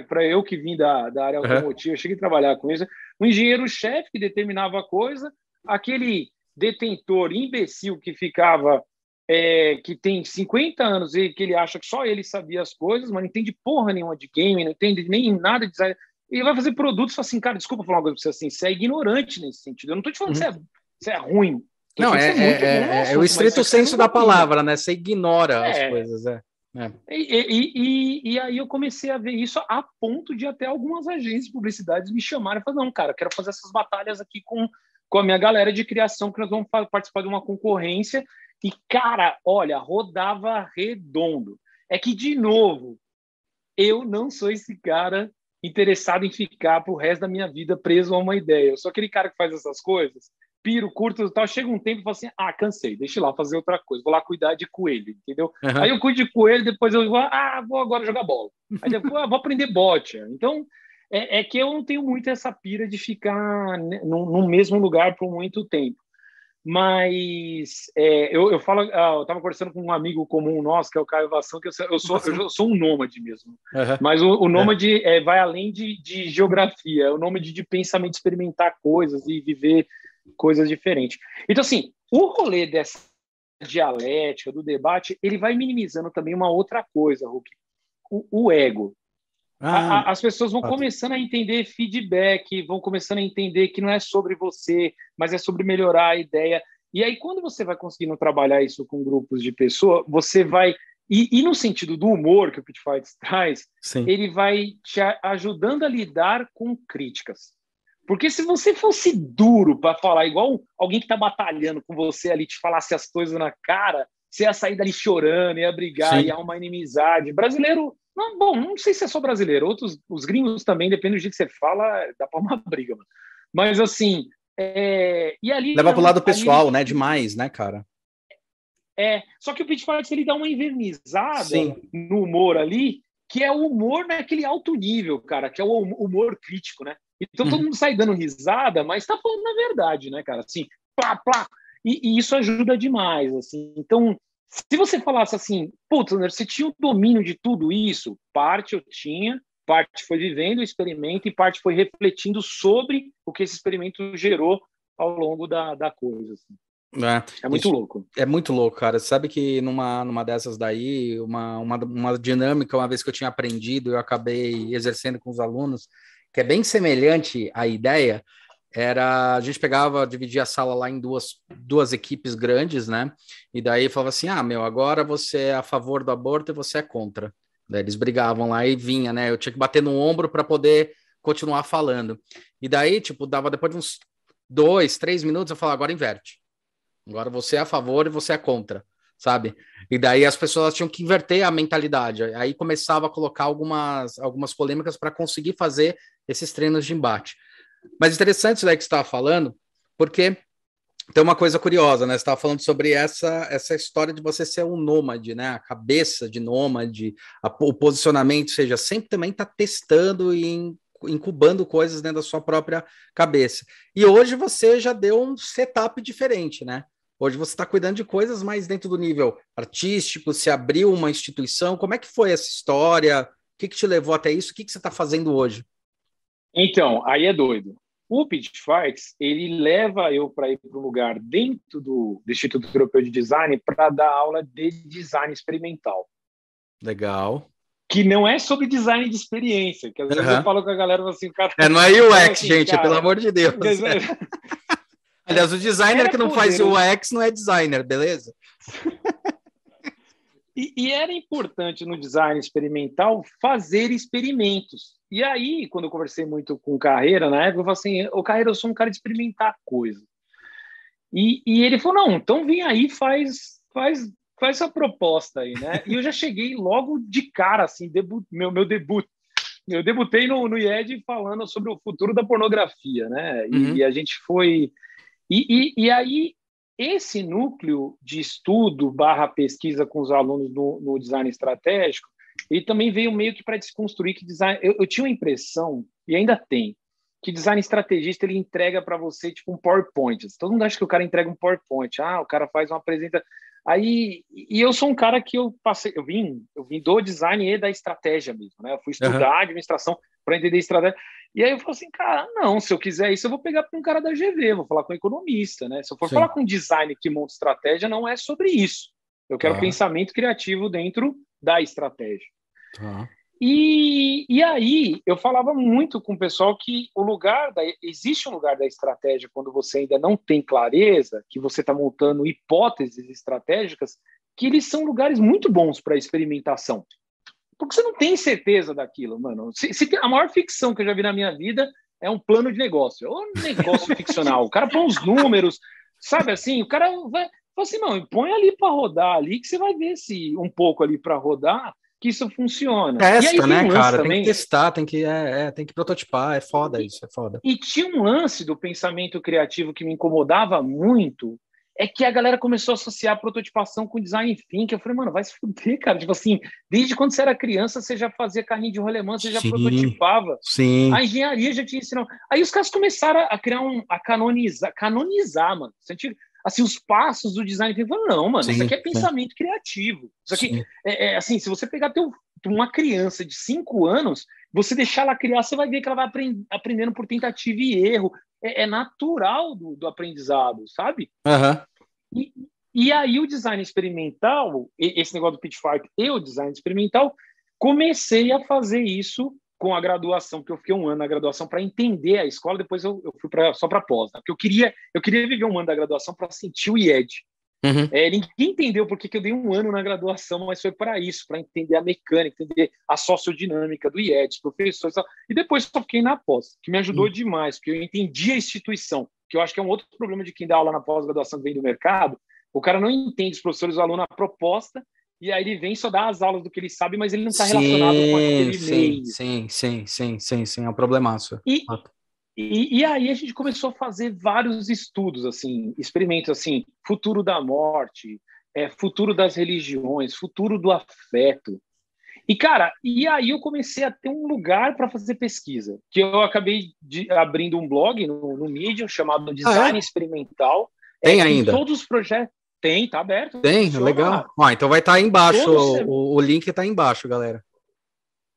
para eu que vim da, da área automotiva, uhum. cheguei a trabalhar com isso, um engenheiro-chefe que determinava a coisa, aquele detentor imbecil que ficava, é, que tem 50 anos e que ele acha que só ele sabia as coisas, mas não entende porra nenhuma de game, não entende nem nada de design. Ele vai fazer produtos assim, cara, desculpa falar uma coisa pra você assim, você é ignorante nesse sentido. Eu não tô te falando uhum. que você é, você é ruim. Não, é, é, é, é, o estrito senso da palavra, né? Você ignora as coisas, é. É. E, e, e, e, aí eu comecei a ver isso a ponto de até algumas agências de publicidade me chamarem e falar, não, cara, quero fazer essas batalhas aqui com com a minha galera de criação, que nós vamos participar de uma concorrência. E, cara, olha, rodava redondo. É que, de novo, eu não sou esse cara interessado em ficar pro resto da minha vida preso a uma ideia. Eu sou aquele cara que faz essas coisas, piro, curto e tal. Chega um tempo e falo assim: ah, cansei, deixa eu lá fazer outra coisa, vou lá cuidar de coelho, entendeu? Uhum. Aí eu cuido de coelho, depois eu vou, ah, vou agora jogar bola. Aí depois, ah, vou aprender bote. Então, é, é, que eu não tenho muito essa pira de ficar no, no mesmo lugar por muito tempo. Mas é, eu, eu falo, ah, eu estava conversando com um amigo comum nosso, que é o Caio Vassão, que eu, eu, sou, eu sou um nômade mesmo. Uhum. Mas o, o nômade é. É, vai além de, de geografia, é o nômade de pensamento, experimentar coisas e viver coisas diferentes. Então, assim, o rolê dessa dialética, do debate, ele vai minimizando também uma outra coisa, Hulk, o, o ego. Ah, as pessoas vão começando a entender feedback, vão começando a entender que não é sobre você, mas é sobre melhorar a ideia. E aí, quando você vai conseguindo trabalhar isso com grupos de pessoas, você vai. E, e no sentido do humor que o Pit Fights traz, Sim. ele vai te ajudando a lidar com críticas. Porque se você fosse duro para falar, igual alguém que está batalhando com você ali, te falasse as coisas na cara, você ia sair dali chorando, ia brigar, Sim. ia uma inimizade. Brasileiro não, bom, não sei se é só brasileiro. Outros, os gringos também, depende do jeito que você fala, dá para uma briga. Mano. Mas assim, é... e ali leva para o lado pessoal, ali... né? Demais, né, cara? É. Só que o Pit Fights ele dá uma invernizada Sim. no humor ali, que é o humor naquele alto nível, cara, que é o humor crítico, né? Então todo uhum. mundo sai dando risada, mas está falando na verdade, né, cara? Assim, plá, plá. E, e, isso ajuda demais, assim. Então se você falasse assim, putz, você tinha o domínio de tudo isso, parte eu tinha, parte foi vivendo o experimento e parte foi refletindo sobre o que esse experimento gerou ao longo da, da coisa. Assim. É, é, muito louco. É muito louco, cara. Sabe que numa, numa dessas daí, uma, uma, uma dinâmica, uma vez que eu tinha aprendido, eu acabei exercendo com os alunos, que é bem semelhante à ideia, era a gente pegava, dividia a sala lá em duas, duas equipes grandes, né? E daí falava assim: ah, meu, agora você é a favor do aborto e você é contra. Daí eles brigavam lá e vinha, né? Eu tinha que bater no ombro para poder continuar falando. E daí, tipo, dava depois de uns dois, três minutos, eu falava: agora inverte. Agora você é a favor e você é contra, sabe? E daí as pessoas tinham que inverter a mentalidade. Aí começava a colocar algumas, algumas polêmicas para conseguir fazer esses treinos de embate. Mas interessante isso daí que você estava falando, porque tem uma coisa curiosa, né? Você estava falando sobre essa, essa história de você ser um nômade, né? A cabeça de nômade, a, o posicionamento, ou seja, sempre também está testando e incubando coisas dentro da sua própria cabeça. E hoje você já deu um setup diferente, né? Hoje você está cuidando de coisas mais dentro do nível artístico, se abriu uma instituição. Como é que foi essa história? O que, que te levou até isso? O que, que você está fazendo hoje? Então, aí é doido. O Pitch Fights, ele leva eu para ir para um lugar dentro do, do Instituto Europeu de Design para dar aula de design experimental. Legal. Que não é sobre design de experiência, que às vezes uhum. eu falo com a galera assim, cara. É, não é UX, assim, gente, cara, pelo amor de Deus. Aliás, o designer que não faz o UX não é designer, beleza? E, e, era importante no design experimental fazer experimentos. E aí, quando eu conversei muito com o Carreira, na época, eu falei assim: o Carreira, eu sou um cara de experimentar coisa. E, e ele falou: não, então vem aí, faz, faz, faz essa proposta aí, né? E eu já cheguei logo de cara, assim, debut, meu, meu debut. Eu debutei no, no IED falando sobre o futuro da pornografia, né? Uhum. e a gente foi. E, e, e aí esse núcleo de estudo barra pesquisa com os alunos no, no design estratégico, ele também veio meio que para desconstruir que design. Eu, eu, tinha uma impressão, e ainda tem, que design estrategista ele entrega para você tipo um PowerPoint. Todo mundo acha que o cara entrega um PowerPoint. Ah, o cara faz uma apresentação. Aí, e eu sou um cara que eu passei, eu vim, eu vim do design e da estratégia mesmo, né? Eu fui estudar uhum. administração para entender estratégia. E aí eu falo assim, cara, não, se eu quiser isso, eu vou pegar para um cara da GV, vou falar com um economista, né? Se eu for Sim. falar com um design que monta estratégia, não é sobre isso. Eu quero pensamento criativo dentro da estratégia. E, e aí eu falava muito com o pessoal que o lugar da existe um lugar da estratégia quando você ainda não tem clareza, que você está montando hipóteses estratégicas, que eles são lugares muito bons para experimentação. Porque você não tem certeza daquilo, mano. Se, se a maior ficção que eu já vi na minha vida é um plano de negócio. Ou um negócio ficcional. O cara põe os números, sabe assim? O cara vai. Fala assim, não, põe ali para rodar ali, que você vai ver se um pouco ali para rodar que isso funciona. Testa, né, um cara? Também... Tem que testar, tem que, é, é, tem que prototipar, é foda isso, é foda. E tinha um lance do pensamento criativo que me incomodava muito, é que a galera começou a associar a prototipação com design thinking. Eu falei, mano, vai se fuder, cara. Tipo assim, desde quando você era criança, você já fazia carrinho de rolemã, você já sim, prototipava. Sim. A engenharia já tinha ensinado. Aí os caras começaram a criar um. a canonizar, canonizar, mano. Assim, os passos do design thinking. Falei, não, mano, sim, isso aqui é pensamento sim. criativo. Isso aqui, é, é, assim, se você pegar teu, uma criança de cinco anos, você deixar ela criar, você vai ver que ela vai aprend, aprendendo por tentativa e erro é, é natural do, do, aprendizado, sabe? Uhum. E, e aí o design experimental, esse negócio do Pitchfork e o design experimental, comecei a fazer isso com a graduação, porque eu fiquei um ano na graduação para entender a escola, depois eu, eu fui pra, só para pós, né? porque eu queria, eu queria viver um ano da graduação para sentir o IED. Uhum. É, ninguém entendeu porque que eu dei um ano na graduação, mas foi para isso, para entender a mecânica, entender a sociodinâmica do IED, professores. E depois só fiquei na pós, que me ajudou uhum. demais, porque eu entendi a instituição, que eu acho que é um outro problema de quem dá aula na pós-graduação que vem do mercado. O cara não entende os professores, o aluno, a proposta, e aí ele vem só dar as aulas do que ele sabe, mas ele não está relacionado com aquele sim, meio. Sim, sim, sim, sim, sim, é um problemaço. E, e, e, aí a gente começou a fazer vários estudos, assim, experimentos assim, futuro da morte, é, futuro das religiões, futuro do afeto. E, cara, e aí eu comecei a ter um lugar para fazer pesquisa, que eu acabei de, abrindo um blog no, no Medium chamado Design ah, é? Experimental. Tem é, ainda? Todos os projetos. Tem, tá aberto. Tem, legal. Ah, então vai estar tá aí embaixo, o, o, link está embaixo, galera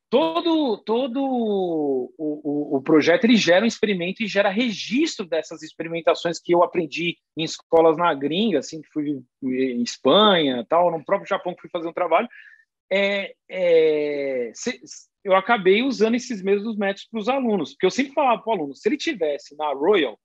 todo todo o, o, o, projeto ele gera um experimento e gera registro dessas experimentações que eu aprendi em escolas na gringa, assim, que fui em Espanha, tal, no próprio Japão que fui fazer um trabalho, é, é se, eu acabei usando esses mesmos métodos para os alunos, porque eu sempre falava para o aluno, se ele tivesse na Royal,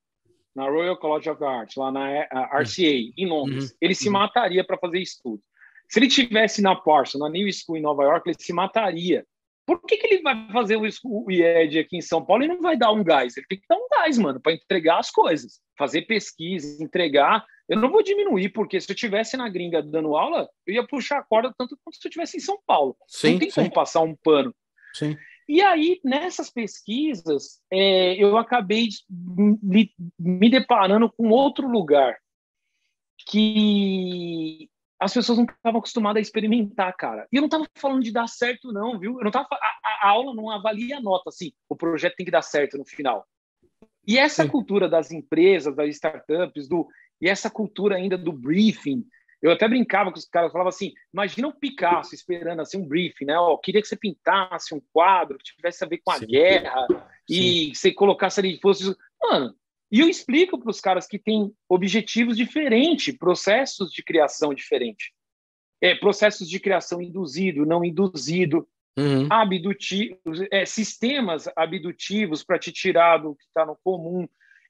na Royal College of Art, lá na RCA, em Londres, uhum. ele se uhum. mataria para fazer estudo. Se ele tivesse na Parsons, na New School em Nova York, ele se mataria por que, que ele vai fazer o, o IED aqui em São Paulo e não vai dar um gás? Ele tem que dar um gás, mano, para entregar as coisas, fazer pesquisa, entregar. Eu não vou diminuir, porque se eu tivesse na gringa dando aula, eu ia puxar a corda tanto quanto se eu tivesse em São Paulo. Sim, não tem sim. como passar um pano. Sim. E aí, nessas pesquisas, é, eu acabei me, me deparando com outro lugar que as pessoas não estavam acostumadas a experimentar, cara. E eu não estava falando de dar certo, não, viu? Eu não tava, a, a, aula não avalia a nota, assim, o projeto tem que dar certo no final. E essa Sim. cultura das empresas, das startups, do, e essa cultura ainda do briefing, eu até brincava com os caras, falava assim, imagina um Picasso esperando assim um briefing, né? Ó, queria que você pintasse um quadro que tivesse a ver com a Sim. guerra Sim. e você colocasse ali, fosse... Mano, e eu explico para os caras que têm objetivos diferentes, processos de criação diferentes. É, processos de criação induzido, não induzido, uhum. abdutivos, é, sistemas abdutivos para te tirar do que está no comum,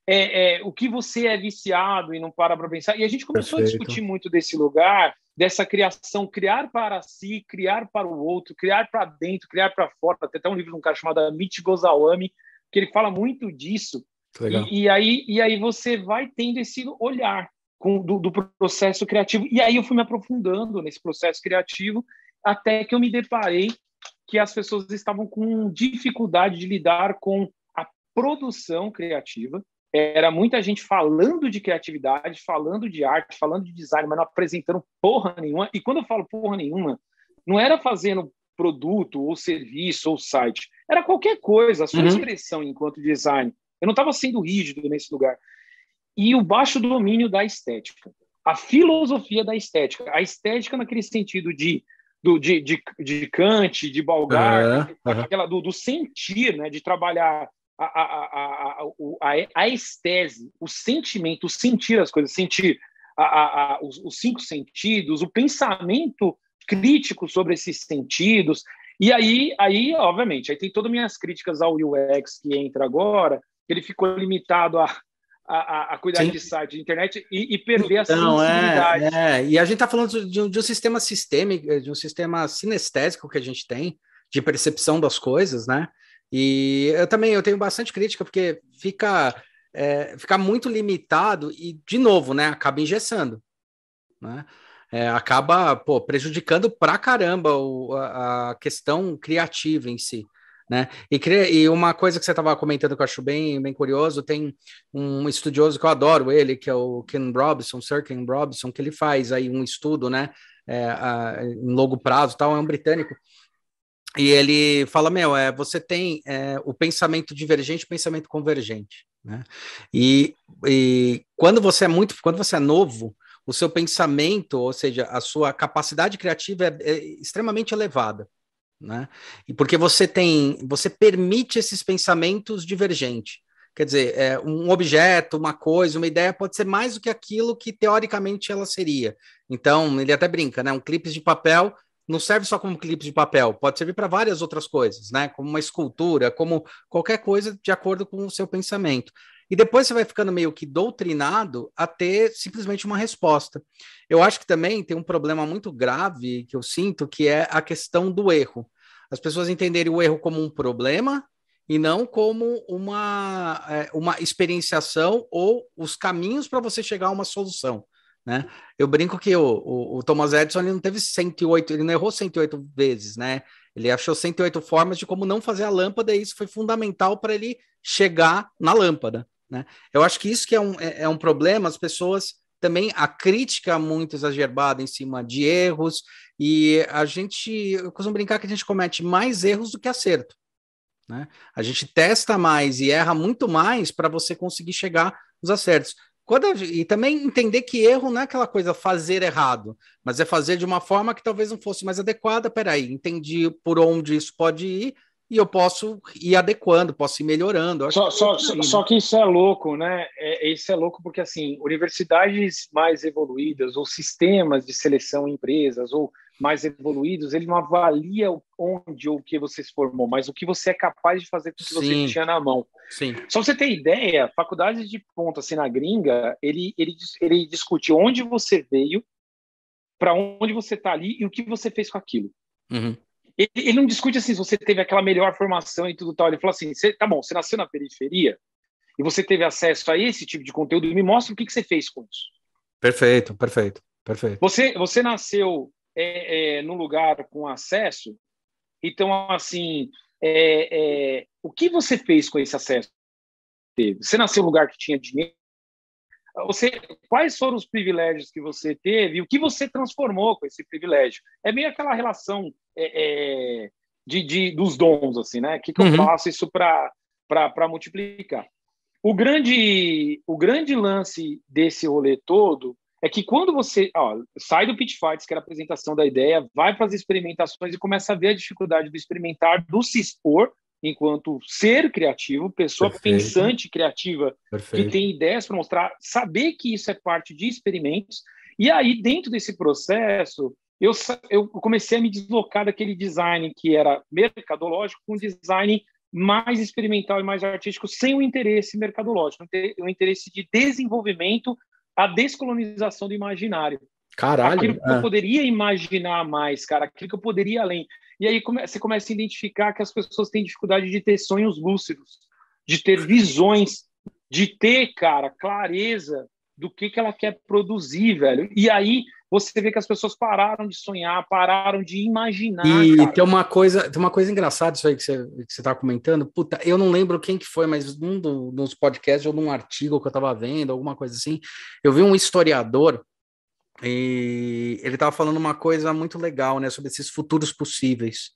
é, é, o que você é viciado e não para para pensar. E a gente começou Perfeito. a discutir muito desse lugar dessa criação, criar para si, criar para o outro, criar para dentro, criar para fora. Tem até um livro de um cara chamado Amit Goswami, que ele fala muito disso. E, e, aí, e aí você vai tendo esse olhar com, do, do processo criativo. E aí eu fui me aprofundando nesse processo criativo até que eu me deparei que as pessoas estavam com dificuldade de lidar com a produção criativa. Era muita gente falando de criatividade, falando de arte, falando de design, mas não apresentando porra nenhuma. E quando eu falo porra nenhuma, não era fazendo produto ou serviço ou site, era qualquer coisa, a sua uhum. expressão enquanto design. Eu não estava sendo rígido nesse lugar. E o baixo domínio da estética. A filosofia da estética. A estética naquele sentido de do, de, de, de Kant, de Balgar, uhum, aquela do, do, sentir, né, de trabalhar a, a, a, a, a estese, o sentimento, o sentir as coisas, sentir a, a, os, os cinco sentidos, o pensamento crítico sobre esses sentidos. E aí, aí, obviamente, aí tem todas as minhas críticas ao UX que entra agora, ele ficou limitado a a, a, cuidar Sim. de site de internet e, e perder então, a sensibilidade. É, é, E a gente está falando de um, de um, sistema sistêmico, de um sistema sinestésico que a gente tem, de percepção das coisas, né? E eu também eu tenho bastante crítica, porque fica, é, fica muito limitado e, de novo, né, acaba engessando, né? É, acaba pô, prejudicando pra caramba o, a, a questão criativa em si. Né? E, e, uma coisa que você estava comentando que eu acho bem, bem curioso, tem um estudioso que eu adoro ele, que é o Ken Robinson, Sir Ken Robinson, que ele faz aí um estudo, né, é, a, em longo prazo, tal, é um britânico, e ele fala, meu, é, você tem é, o pensamento divergente e o pensamento convergente, né? E, e quando você é muito, quando você é novo, o seu pensamento, ou seja, a sua capacidade criativa é, é extremamente elevada né? E porque você tem, você permite esses pensamentos divergentes. Quer dizer, é, um objeto, uma coisa, uma ideia pode ser mais do que aquilo que teoricamente ela seria. Então, ele até brinca, né? Um clipe de papel não serve só como clipe de papel, pode servir para várias outras coisas, né? Como uma escultura, como qualquer coisa de acordo com o seu pensamento. E depois você vai ficando meio que doutrinado a ter simplesmente uma resposta. Eu acho que também tem um problema muito grave que eu sinto, que é a questão do erro. As pessoas entenderem o erro como um problema e não como uma, é, uma experienciação ou os caminhos para você chegar a uma solução. Né? Eu brinco que o, o, o, Thomas Edison ele não teve 108, ele não errou 108 vezes, né? Ele achou 108 formas de como não fazer a lâmpada e isso foi fundamental para ele chegar na lâmpada. Né? Eu acho que isso que é um, é, é um problema, as pessoas também, a crítica muito exagerada em cima de erros, e a gente, eu costumo brincar que a gente comete mais erros do que acerto. Né? A gente testa mais e erra muito mais para você conseguir chegar nos acertos. Quando, e também entender que erro não é aquela coisa fazer errado, mas é fazer de uma forma que talvez não fosse mais adequada. Peraí, entendi por onde isso pode ir, e eu posso ir adequando, posso ir melhorando. Só, que só, é só, que isso é louco, né? É, isso é louco porque, assim, universidades mais evoluídas, ou sistemas de seleção em empresas, ou mais evoluídos, ele não avalia onde ou o que você se formou, mas o que você é capaz de fazer com o que você tinha na mão. Sim. Só você ter ideia, faculdades de ponta, assim, na gringa, ele, ele, ele discute onde você veio, para onde você está ali e o que você fez com aquilo. Uhum. Ele, ele, não discute assim se você teve aquela melhor formação e tudo tal. Ele fala assim: tá bom, você nasceu na periferia e você teve acesso a esse tipo de conteúdo, me mostra o que, que você fez com isso. Perfeito, perfeito, perfeito. Você, você nasceu é, é, no lugar com acesso, então, assim, é, é o que você fez com esse acesso? Você nasceu no lugar que tinha dinheiro, você, quais foram os privilégios que você teve e o que você transformou com esse privilégio? É meio aquela relação é, é, de, de, dos dons, assim, né? O que, que uhum. eu faço isso para multiplicar? O grande, o grande lance desse rolê todo é que quando você ó, sai do Pitch Fights, que era a apresentação da ideia, vai para as experimentações e começa a ver a dificuldade do experimentar, do se expor enquanto ser criativo, pessoa Perfeito. pensante criativa Perfeito. que tem ideias para mostrar, saber que isso é parte de experimentos. E aí, dentro desse processo, eu, eu comecei a me deslocar daquele design que era mercadológico com um design mais experimental e mais artístico, sem o interesse mercadológico, o interesse de desenvolvimento, a descolonização do imaginário. Caralho. Aquilo que é. eu poderia imaginar mais, cara, aquilo que eu poderia além. E aí você começa a identificar que as pessoas têm dificuldade de ter sonhos lúcidos, de ter visões, de ter, cara, clareza do que, que ela quer produzir, velho. E aí você vê que as pessoas pararam de sonhar, pararam de imaginar. E cara. tem uma coisa, tem uma coisa engraçada isso aí que você, que você tá comentando. Puta, eu não lembro quem que foi, mas num do, dos podcasts ou num artigo que eu tava vendo, alguma coisa assim, eu vi um historiador e ele tava falando uma coisa muito legal, né, sobre esses futuros possíveis.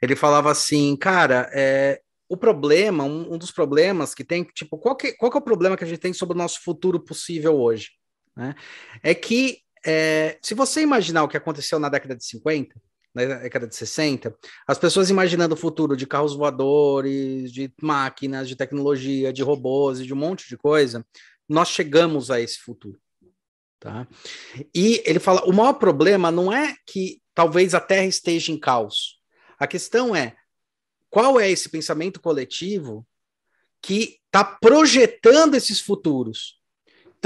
Ele falava assim, cara, é, o problema, um, um, dos problemas que tem, tipo, qual que, qual que é o problema que a gente tem sobre o nosso futuro possível hoje? Né? É que é, se você imaginar o que aconteceu na década de 50, na década de 60, as pessoas imaginando o futuro de carros voadores, de máquinas, de tecnologia, de robôs e de um monte de coisa, nós chegamos a esse futuro. Tá? E ele fala: o maior problema não é que talvez a Terra esteja em caos. A questão é qual é esse pensamento coletivo que está projetando esses futuros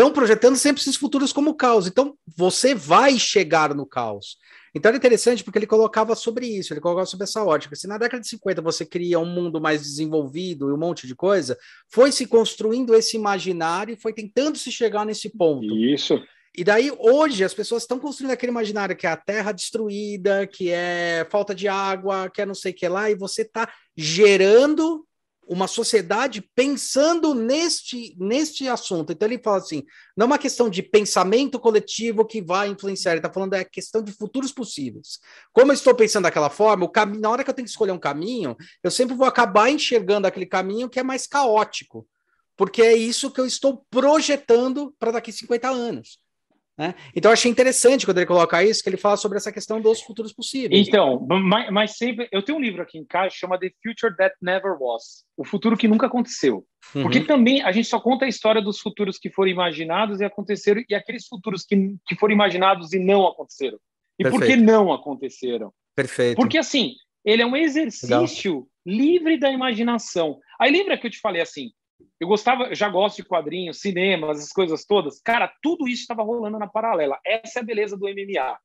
estão projetando sempre esses futuros como caos. Então, você vai chegar no caos. Então, era interessante porque ele colocava sobre isso, ele colocava sobre essa ótica. Se na década de 50 você cria um mundo mais desenvolvido e um monte de coisa, foi se construindo esse imaginário e foi tentando se chegar nesse ponto. Isso. E daí, hoje, as pessoas estão construindo aquele imaginário que é a terra destruída, que é falta de água, que é não sei o que lá, e você está gerando uma sociedade pensando neste, neste assunto. Então ele fala assim: não é uma questão de pensamento coletivo que vai influenciar, ele está falando é questão de futuros possíveis. Como eu estou pensando daquela forma, o caminho, na hora que eu tenho que escolher um caminho, eu sempre vou acabar enxergando aquele caminho que é mais caótico, porque é isso que eu estou projetando para daqui 50 anos. Né? Então, eu achei interessante quando ele coloca isso, que ele fala sobre essa questão dos futuros possíveis. Então, mas, mas, sempre. Eu tenho um livro aqui em casa chama The Future That Never Was O Futuro que Nunca Aconteceu. Uhum. Porque também a gente só conta a história dos futuros que foram imaginados e aconteceram, e aqueles futuros que, que foram imaginados e não aconteceram. E Perfeito. por que não aconteceram? Perfeito. Porque, assim, ele é um exercício Legal. livre da imaginação. Aí lembra que eu te falei assim: eu gostava, já gosto de quadrinhos, cinema, as coisas todas. Cara, tudo isso estava rolando na paralela. Essa é a beleza do MMA.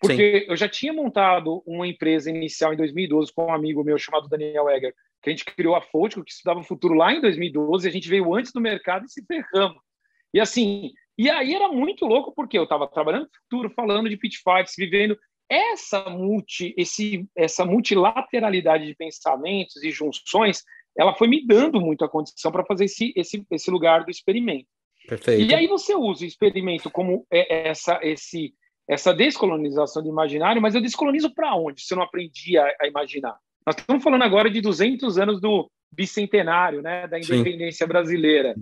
Porque Sim. eu já tinha montado uma empresa inicial em 2012 com um amigo meu chamado Daniel Egger, que a gente criou a Fótico, que estudava o futuro lá em 2012, a gente veio antes do mercado e se ferramos. E assim, e aí era muito louco porque eu estava trabalhando no futuro, falando de pit fights, vivendo essa multi, esse, essa multilateralidade de pensamentos e junções ela foi me dando muito a condição para fazer esse, esse, esse lugar do experimento. Perfeito. E aí você usa o experimento como é, essa, esse, essa descolonização do imaginário, mas eu descolonizo para onde se eu não aprendi a, a, imaginar? Nós estamos falando agora de 200 anos do bicentenário, né, da independência Sim. brasileira.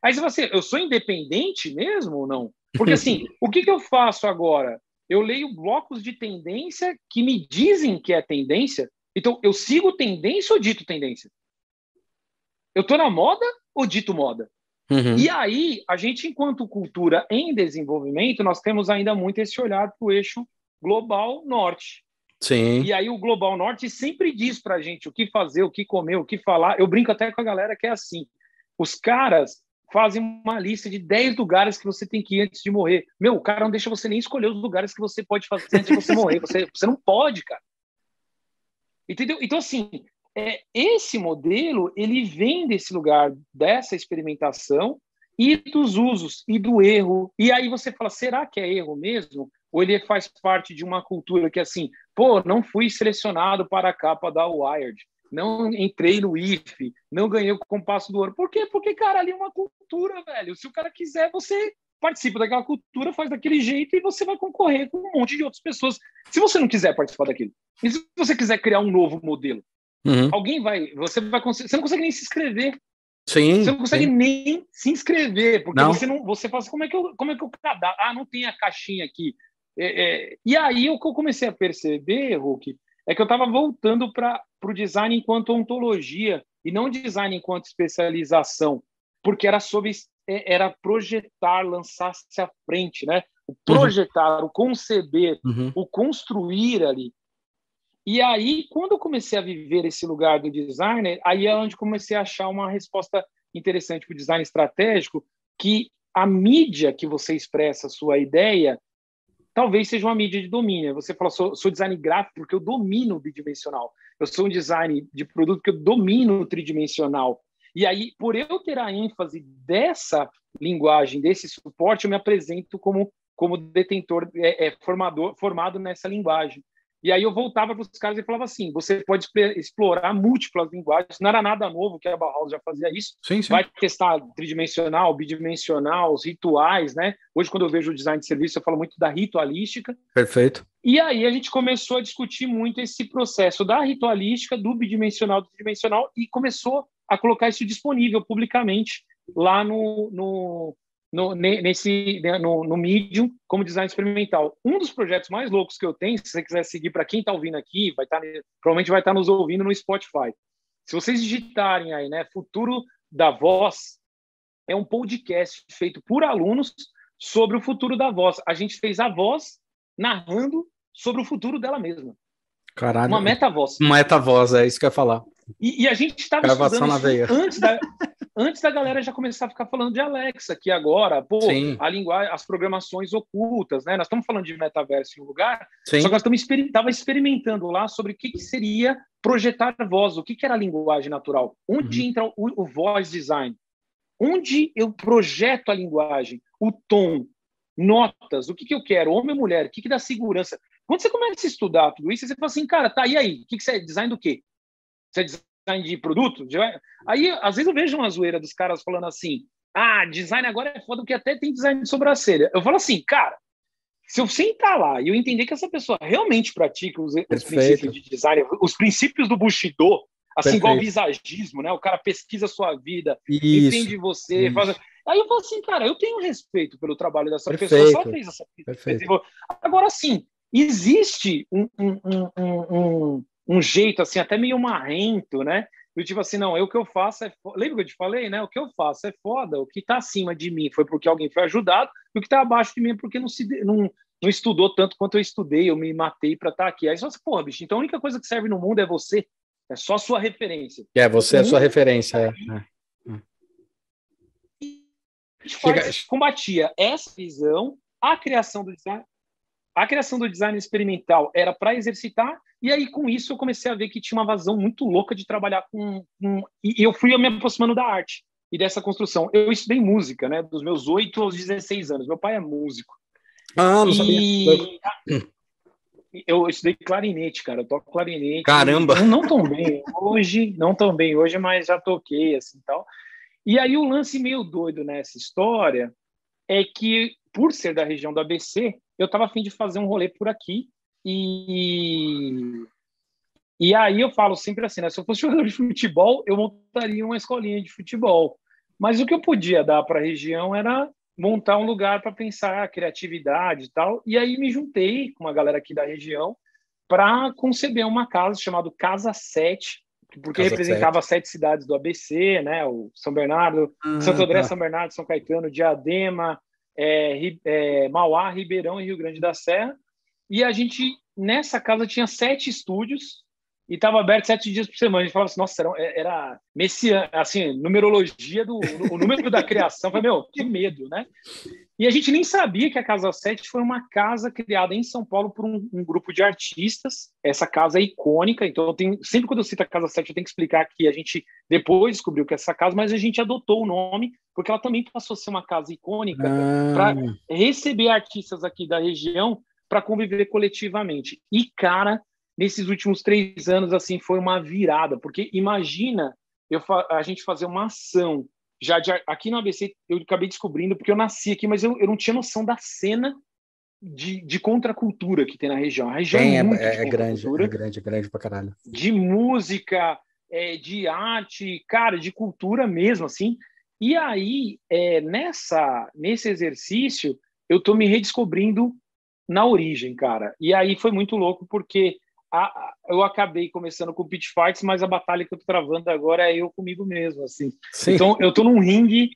Aí você, eu sou independente mesmo ou não? Porque assim, o que, que eu faço agora? Eu leio blocos de tendência que me dizem que é tendência. Então, eu sigo tendência ou dito tendência? Eu estou na moda ou dito moda? Uhum. E aí, a gente, enquanto cultura em desenvolvimento, nós temos ainda muito esse olhar para o eixo global norte. Sim. E aí, o global norte sempre diz para a gente o que fazer, o que comer, o que falar. Eu brinco até com a galera que é assim: os caras fazem uma lista de 10 lugares que você tem que ir antes de morrer. Meu, o cara não deixa você nem escolher os lugares que você pode fazer antes de você morrer. Você, você não pode, cara. Entendeu? Então, assim, é, esse modelo ele vem desse lugar dessa experimentação e dos usos e do erro. E aí você fala, será que é erro mesmo? Ou ele faz parte de uma cultura que assim, pô, não fui selecionado para a capa da Wired, não entrei no IF, não ganhei o compasso do ouro. Por quê? Porque, cara, ali é uma cultura, velho. Se o cara quiser, você participa daquela cultura, faz daquele jeito e você vai concorrer com um monte de outras pessoas. Se você não quiser participar daquilo, e se você quiser criar um novo modelo, Uhum. Alguém vai, você vai você não consegue nem se inscrever. Sim. Você não consegue sim. nem se inscrever, porque não. você não, você fala assim, como é que eu, como é que eu cadastro? Ah, não tem a caixinha aqui. É, é, e aí o que eu comecei a perceber, Hulk, é que eu estava voltando para o design enquanto ontologia e não design enquanto especialização, porque era sobre é, era projetar, lançar-se à frente, né? O projetar, uhum. o conceber, uhum. o construir ali. E aí, quando eu comecei a viver esse lugar do designer, aí é onde comecei a achar uma resposta interessante para o design estratégico, que a mídia que você expressa a sua ideia talvez seja uma mídia de domínio. Você falou, sou, sou design gráfico porque eu domino o bidimensional. Eu sou um design de produto porque eu domino o tridimensional. E aí, por eu ter a ênfase dessa linguagem, desse suporte, eu me apresento como, como detentor, é, é formador, formado nessa linguagem. E aí eu voltava para os caras e falava assim: você pode explorar múltiplas linguagens, não era nada novo que a Bauhaus já fazia isso. Sim, sim. Vai testar tridimensional, bidimensional, os rituais, né? Hoje, quando eu vejo o design de serviço, eu falo muito da ritualística. Perfeito. E aí a gente começou a discutir muito esse processo da ritualística, do bidimensional, do tridimensional, e começou a colocar isso disponível publicamente lá no, no, no, nesse, né, no, no Medium como design experimental. Um dos projetos mais loucos que eu tenho, se você quiser seguir para quem está ouvindo aqui, vai estar, tá, provavelmente vai estar tá nos ouvindo no Spotify. Se vocês digitarem aí, né, Futuro da Voz, é um podcast feito por alunos sobre o futuro da voz. A gente fez a voz narrando sobre o futuro dela mesma. Caralho. Uma metavoz. Uma metavoz, é isso que eu ia falar. E, e a gente estava estudando antes da, antes da galera já começar a ficar falando de Alexa, que agora, pô, Sim. a linguagem, as programações ocultas, né? Nós estamos falando de metaverso em um lugar, Sim. só que nós estamos exper experimentando lá sobre o que, que, seria projetar voz, o que, que era a linguagem natural, onde uhum. entra o, o voice design, onde eu projeto a linguagem, o tom, notas, o que, que eu quero, homem ou mulher, o que, que dá segurança. Quando você começa a estudar tudo isso, você fala assim, cara, tá, e aí? O que, que você é? Design do quê? Você é design de produto? Aí, às vezes, eu vejo uma zoeira dos caras falando assim: ah, design agora é foda porque até tem design de sobrancelha. Eu falo assim, cara, se eu sentar lá e eu entender que essa pessoa realmente pratica os, os princípios de design, os princípios do Bushido, assim, Perfeito. igual o visagismo, né? O cara pesquisa a sua vida, isso, entende você, faz... Aí eu falo assim, cara, eu tenho respeito pelo trabalho dessa Perfeito. pessoa, ela fez essa Perfeito. Agora, sim, existe um, um, um, um jeito assim, até meio marrento, né? Eu tipo assim, não, eu, o que eu faço é. Foda. Lembra que eu te falei, né? O que eu faço é foda. O que está acima de mim foi porque alguém foi ajudado, e o que está abaixo de mim é porque não, se, não, não estudou tanto quanto eu estudei, eu me matei para estar tá aqui. Aí você fala assim, porra, bicho, então a única coisa que serve no mundo é você, é só sua referência. É, você é a sua referência. É. é. Combatia essa visão, a criação do design, a criação do design experimental era para exercitar, e aí com isso eu comecei a ver que tinha uma vazão muito louca de trabalhar com. com e eu fui me aproximando da arte e dessa construção. Eu estudei música, né, dos meus 8 aos 16 anos. Meu pai é músico. Ah, não e... sabia. Eu estudei clarinete, cara. Eu toco clarinete. Caramba! Não, não tão bem hoje, não tão bem hoje, mas já toquei assim tal. E aí o lance meio doido nessa história é que, por ser da região do ABC, eu estava afim de fazer um rolê por aqui e e aí eu falo sempre assim, né? Se eu fosse jogador de futebol, eu montaria uma escolinha de futebol. Mas o que eu podia dar para a região era montar um lugar para pensar a criatividade e tal. E aí me juntei com uma galera aqui da região para conceber uma casa chamada Casa 7, porque casa representava 7. sete cidades do ABC, né? O São Bernardo, ah, Santo André, tá. São Bernardo, São Caetano, Diadema, é, é, Mauá, Ribeirão e Rio Grande da Serra. E a gente, nessa casa, tinha sete estúdios e estava aberto sete dias por semana. A gente falava assim, nossa, era, era messian, assim, numerologia do o número da criação. Foi, meu, que medo, né? E a gente nem sabia que a Casa 7 foi uma casa criada em São Paulo por um, um grupo de artistas. Essa casa é icônica, então tenho, sempre quando eu cito a Casa 7, eu tenho que explicar que a gente depois descobriu que é essa casa, mas a gente adotou o nome porque ela também passou a ser uma casa icônica ah. para receber artistas aqui da região para conviver coletivamente. E, cara, nesses últimos três anos, assim, foi uma virada, porque imagina eu, a gente fazer uma ação já de, aqui no ABC eu acabei descobrindo porque eu nasci aqui, mas eu, eu não tinha noção da cena de, de contracultura que tem na região. A região é, é, é grande, é grande, é grande pra caralho. De música, é, de arte, cara, de cultura mesmo, assim. E aí, é, nessa, nesse exercício, eu tô me redescobrindo na origem, cara. E aí foi muito louco porque a, eu acabei começando com pit fights, mas a batalha que eu tô travando agora é eu comigo mesmo, assim. Sim. Então eu tô num ringue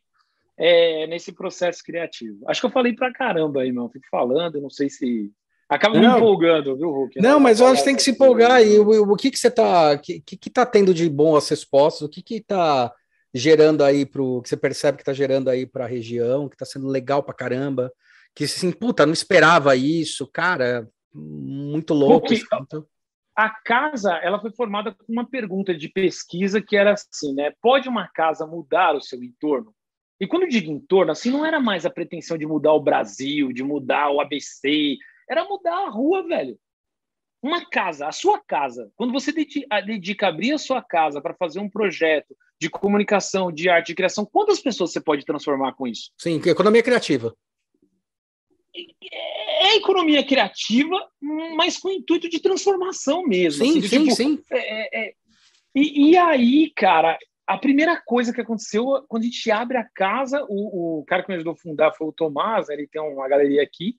é, nesse processo criativo. Acho que eu falei pra caramba aí, meu. Fico falando, não sei se Acaba me empolgando, viu, Hulk? Não, mas eu acho que tem que se empolgar. E o, o que, que você tá. O que, que tá tendo de bom as respostas? O que, que tá gerando aí para que você percebe que tá gerando aí para a região, que tá sendo legal para caramba? que assim, puta, não esperava isso, cara, muito louco. Porque assim, a casa, ela foi formada com uma pergunta de pesquisa que era assim, né? Pode uma casa mudar o seu entorno? E quando eu digo entorno, assim, não era mais a pretensão de mudar o Brasil, de mudar o ABC, era mudar a rua, velho. Uma casa, a sua casa. Quando você dedica, abrir a sua casa para fazer um projeto de comunicação, de arte, de criação, quantas pessoas você pode transformar com isso? Sim, economia criativa. É economia criativa, mas com o intuito de transformação mesmo. Sim, assim, sim, tipo, sim. É, é, é, e, e, aí, cara, a primeira coisa que aconteceu, quando a gente abre a casa, o, o cara que me ajudou a fundar foi o Tomás, ele tem uma galeria aqui,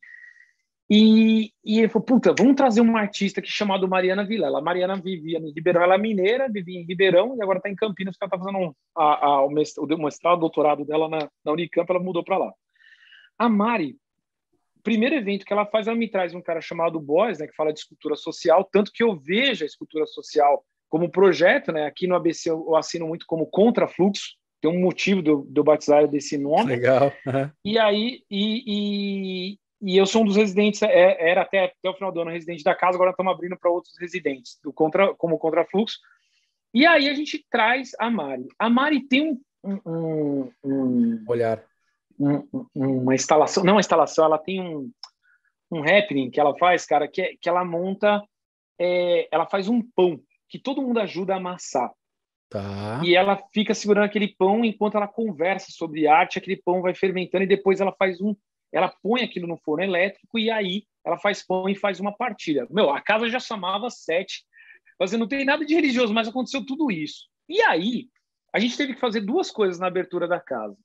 e, e ele falou, puta, vamos trazer uma artista aqui chamada Mariana Vilela. A Mariana vivia em Ribeirão, ela é mineira, vivia em Ribeirão e agora está em Campinas, porque ela está fazendo um, a, a, o mestrado, o doutorado dela na, na Unicamp, ela mudou para lá. A Mari, primeiro evento que ela faz, ela me traz um cara chamado Boys, né, que fala de escultura social, tanto que eu vejo a escultura social como projeto, né? Aqui no ABC eu assino muito como contrafluxo, tem um motivo de eu batizar desse nome. Legal. Uhum. E aí, e, e, e, eu sou um dos residentes, é, era até, até o final do ano residente da casa, agora estamos abrindo para outros residentes, do contra, como contrafluxo. E aí a gente traz a Mari. A Mari tem um, um, um olhar, um, uma instalação, não uma instalação, ela tem um, um happening que ela faz, cara, que, é, que ela monta, é, ela faz um pão que todo mundo ajuda a amassar. Tá. E ela fica segurando aquele pão enquanto ela conversa sobre arte, aquele pão vai fermentando e depois ela faz um, ela põe aquilo no forno elétrico e aí ela faz pão e faz uma partilha. Meu, a casa já chamava sete, mas não tem nada de religioso, mas aconteceu tudo isso. E aí a gente teve que fazer duas coisas na abertura da casa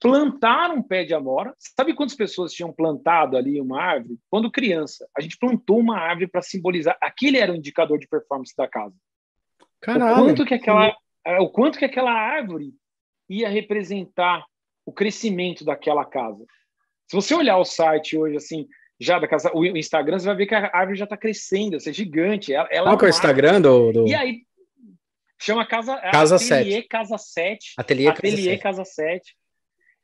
plantar um pé de amora. Sabe quantas pessoas tinham plantado ali uma árvore? Quando criança, a gente plantou uma árvore para simbolizar. Aquele era o indicador de performance da casa. Caralho. O quanto que aquela, é, o quanto que aquela árvore ia representar o crescimento daquela casa. Se você olhar o site hoje, assim, já da casa, o Instagram, você vai ver que a árvore já está crescendo, é gigante. Ela, ela Qual que é o Instagram do, do... E aí, chama Casa, casa Ateliê 7. Casa 7. Ateliê, Ateliê Casa 7. Casa 7.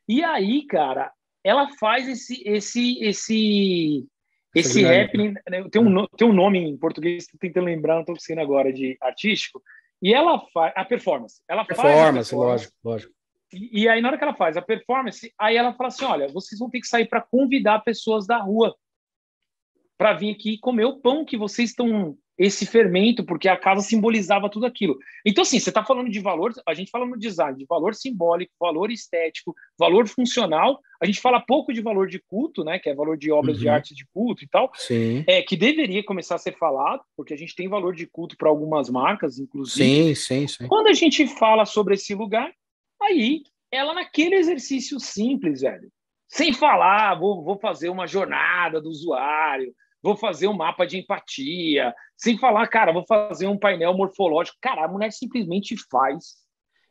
E aí, cara, ela faz esse esse esse esse happening, né? tem um, tem um nome em português, estou tentando lembrar, não estou conseguindo agora, de artístico, e ela faz a performance. Ela performance, faz performance, lógico, lógico. E, e, aí, na hora que ela faz a performance, aí ela fala assim: olha, vocês vão ter que sair para convidar pessoas da rua para vir aqui comer o pão que vocês estão esse fermento, porque a casa simbolizava tudo aquilo. Então, assim, você está falando de valor, a gente fala no design de valor simbólico, valor estético, valor funcional, a gente fala pouco de valor de culto, né, que é valor de obras uhum. de arte de culto e tal, sim. é que deveria começar a ser falado, porque a gente tem valor de culto para algumas marcas, inclusive. Sim, sim, sim. Quando a gente fala sobre esse lugar, aí ela naquele exercício simples, velho, sem falar, vou, vou fazer uma jornada do usuário, vou fazer um mapa de empatia, sem falar, cara, vou fazer um painel morfológico. Cara, a mulher simplesmente faz.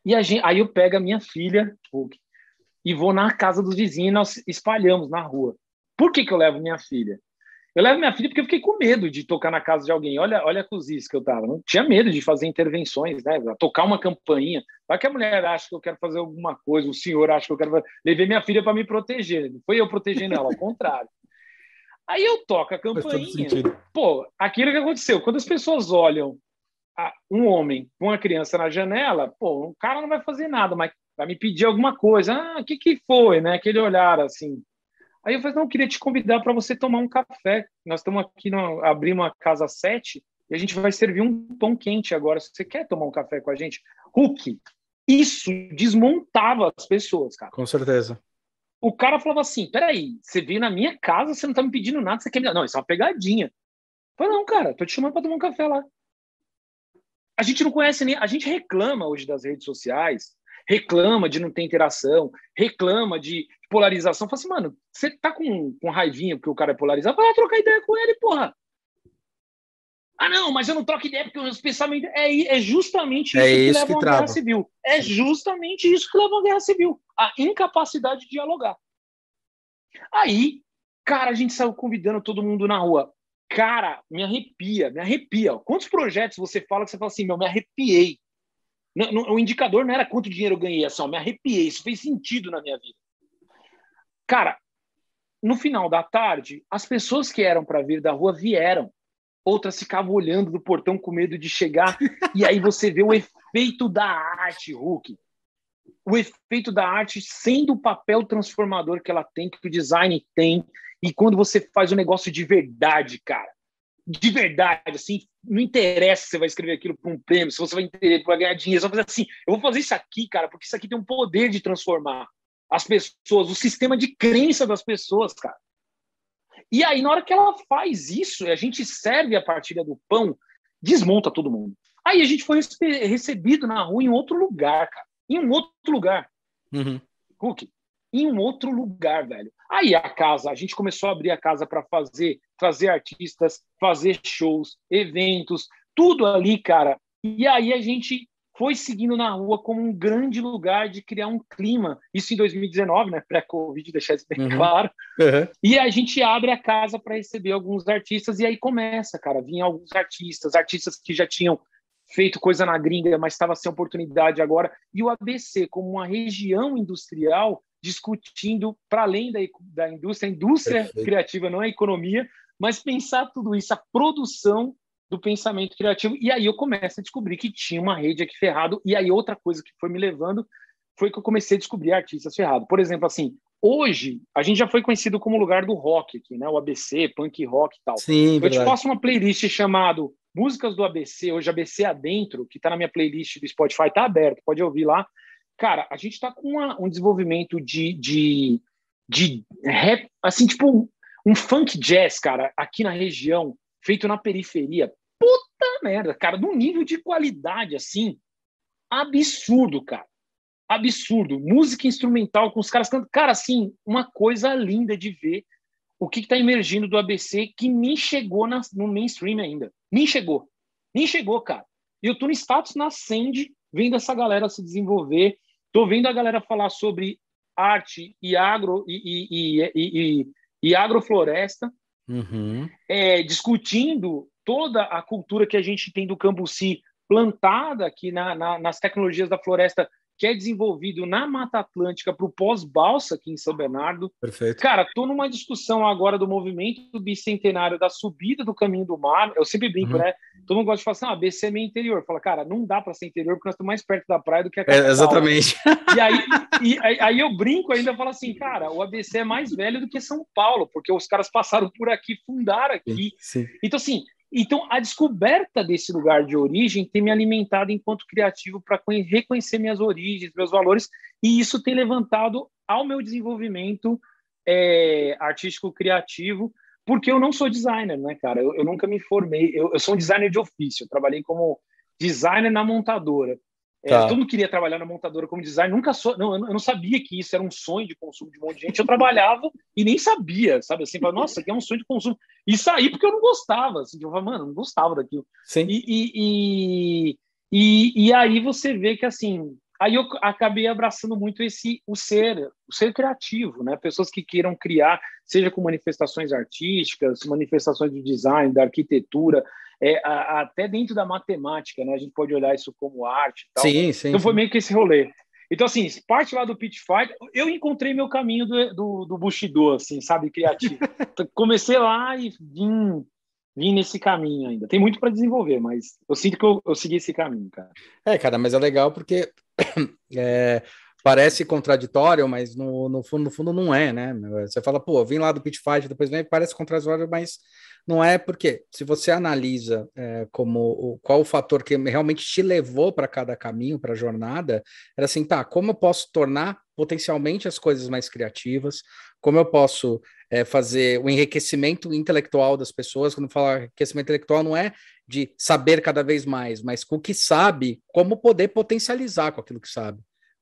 E gente, aí eu pego a minha filha e vou na casa dos vizinhos e nós espalhamos na rua. Por que, que eu levo minha filha? Eu levo minha filha porque eu fiquei com medo de tocar na casa de alguém. Olha, olha a cozice que eu tava. Não tinha medo de fazer intervenções, né? Tocar uma campainha. Vai que a mulher acha que eu quero fazer alguma coisa, o senhor acha que eu quero. Levei minha filha para me proteger. Não foi eu protegendo ela, ao contrário. Aí eu toco a campainha. Pô, aquilo que aconteceu. Quando as pessoas olham um homem com uma criança na janela, pô, o cara não vai fazer nada, mas vai me pedir alguma coisa. Ah, o que, que foi, né? Aquele olhar assim. Aí eu falei, não, eu queria te convidar para você tomar um café. Nós estamos aqui, no, abrimos uma casa 7 e a gente vai servir um pão quente agora. Se você quer tomar um café com a gente, Hulk, isso desmontava as pessoas, cara. Com certeza o cara falava assim: peraí, você veio na minha casa, você não tá me pedindo nada, você quer me dar. Não, isso é uma pegadinha. Eu falei, não, cara, tô te chamando para tomar um café lá. A gente não conhece nem. A gente reclama hoje das redes sociais, reclama de não ter interação, reclama de polarização. Fala assim, mano, você tá com, com raivinha porque o cara é polarizado, vai lá trocar ideia com ele, porra. Ah, não, mas eu não troco ideia porque os pensamentos. É, é justamente é isso, é que leva a uma guerra civil. É justamente isso que leva a uma guerra civil. A incapacidade de dialogar. Aí, cara, a gente saiu convidando todo mundo na rua. Cara, me arrepia, me arrepia. Quantos projetos você fala que você fala assim, meu, me arrepiei. o indicador não era quanto dinheiro eu ganhei, é só me arrepiei. Isso fez sentido na minha vida. Cara, no final da tarde, as pessoas que eram para vir da rua vieram. Outras ficavam olhando do portão com medo de chegar. e aí você vê o efeito da arte, Hulk. O efeito da arte sendo o papel transformador que ela tem, que o design tem. E quando você faz um negócio de verdade, cara, de verdade, assim, não interessa se você vai escrever aquilo para um prêmio, se você vai para ganhar dinheiro, você vai fazer assim, eu vou fazer isso aqui, cara, porque isso aqui tem um poder de transformar as pessoas, o sistema de crença das pessoas, cara. E aí, na hora que ela faz isso, a gente serve a partilha do pão, desmonta todo mundo. Aí a gente foi recebido na rua em outro lugar, cara. Em um outro lugar. Uhum. Em um outro lugar, velho. Aí a casa, a gente começou a abrir a casa para fazer, trazer artistas, fazer shows, eventos, tudo ali, cara. E aí a gente foi seguindo na rua como um grande lugar de criar um clima. Isso em 2019, né? Pré-Covid, deixar isso bem uhum. claro. Uhum. E a gente abre a casa para receber alguns artistas, e aí começa, cara. Vinha alguns artistas, artistas que já tinham feito coisa na gringa, mas estava sem oportunidade agora. E o ABC, como uma região industrial, discutindo para além da, da indústria, a indústria Perfeito. criativa, não é a economia, mas pensar tudo isso, a produção do pensamento criativo. E aí eu começo a descobrir que tinha uma rede aqui ferrado. E aí outra coisa que foi me levando foi que eu comecei a descobrir artistas ferrados. Por exemplo, assim, hoje a gente já foi conhecido como lugar do rock aqui, né? O ABC, punk rock e tal. Sim, eu verdade. te faço uma playlist chamado Músicas do ABC, hoje ABC Adentro, que está na minha playlist do Spotify, tá aberto, pode ouvir lá. Cara, a gente está com uma, um desenvolvimento de, de, de rap, assim, tipo um funk jazz, cara, aqui na região, feito na periferia merda, cara, num nível de qualidade assim absurdo, cara. Absurdo. Música instrumental com os caras cantando. Cara, assim, uma coisa linda de ver o que está emergindo do ABC que nem chegou na, no mainstream ainda. Nem chegou. Nem chegou, cara. E eu tô no status nascente, vendo essa galera se desenvolver. Tô vendo a galera falar sobre arte e agro e, e, e, e, e agrofloresta. Uhum. É, discutindo toda a cultura que a gente tem do Cambuci plantada aqui na, na, nas tecnologias da floresta que é desenvolvido na Mata Atlântica para o pós-balsa aqui em São Bernardo. Perfeito. Cara, estou numa discussão agora do movimento bicentenário da subida do caminho do mar. Eu sempre brinco, uhum. né? Todo mundo gosta de falar assim: ah, BC é meio interior. Fala, cara, não dá para ser interior porque nós estamos mais perto da praia do que a capital. É, exatamente. E aí, e, aí eu brinco ainda, falo assim, cara, o ABC é mais velho do que São Paulo, porque os caras passaram por aqui, fundaram aqui. Sim. Então, assim, então, a descoberta desse lugar de origem tem me alimentado enquanto criativo para reconhecer minhas origens, meus valores, e isso tem levantado ao meu desenvolvimento é, artístico criativo, porque eu não sou designer, né, cara? Eu, eu nunca me formei, eu, eu, sou um designer de ofício, eu trabalhei como designer na montadora. É, tá. todo mundo queria trabalhar na montadora como designer, nunca sou, não, eu não sabia que isso era um sonho de consumo de um monte de gente. Eu trabalhava e nem sabia, sabe? Assim, falava, nossa, aqui é um sonho de consumo. E saí porque eu não gostava, assim, eu falava, mano, não gostava daquilo. Sim. E, e, e, e, aí você vê que, assim, aí eu acabei abraçando muito esse, o ser, o ser criativo, né? Pessoas que queiram criar, seja com manifestações artísticas, manifestações de design, da arquitetura, é, a, até dentro da matemática, né? A gente pode olhar isso como arte tal. Sim, sim. Então foi sim. meio que esse rolê. Então, assim, parte lá do Pit Fight, eu encontrei meu caminho do, do, do Bushido, assim, sabe, criativo. Então, comecei lá e vim, vim nesse caminho ainda. Tem muito para desenvolver, mas eu sinto que eu, eu segui esse caminho, cara. É, cara, mas é legal porque é, parece contraditório, mas no, no, fundo, no fundo não é, né? Você fala, pô, vim lá do Pit Fight, depois vem, parece contraditório, mas não é porque, se você analisa é, como o, qual o fator que realmente te levou para cada caminho, para a jornada, era assim, tá, como eu posso tornar potencialmente as coisas mais criativas, como eu posso é, fazer o enriquecimento intelectual das pessoas, quando fala enriquecimento intelectual não é de saber cada vez mais, mas com o que sabe, como poder potencializar com aquilo que sabe,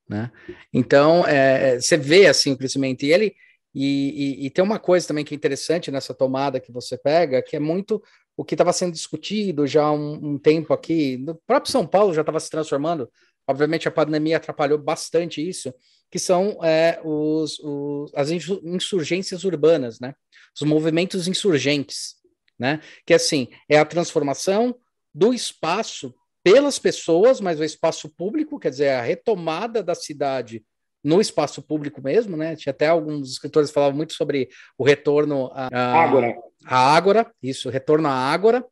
né? Então, é, você vê assim crescimento, e ele e, e, e, tem uma coisa também que é interessante nessa tomada que você pega, que é muito o que estava sendo discutido já há um, um, tempo aqui. No próprio São Paulo já estava se transformando. Obviamente a pandemia atrapalhou bastante isso, que são é, os, os, as insurgências urbanas, né? Os movimentos insurgentes, né? Que assim é a transformação do espaço pelas pessoas, mas o espaço público, quer dizer, a retomada da cidade no espaço público mesmo, né? Tinha até alguns escritores falavam muito sobre o retorno à Ágora. A Ágora, isso, retorno à Ágora,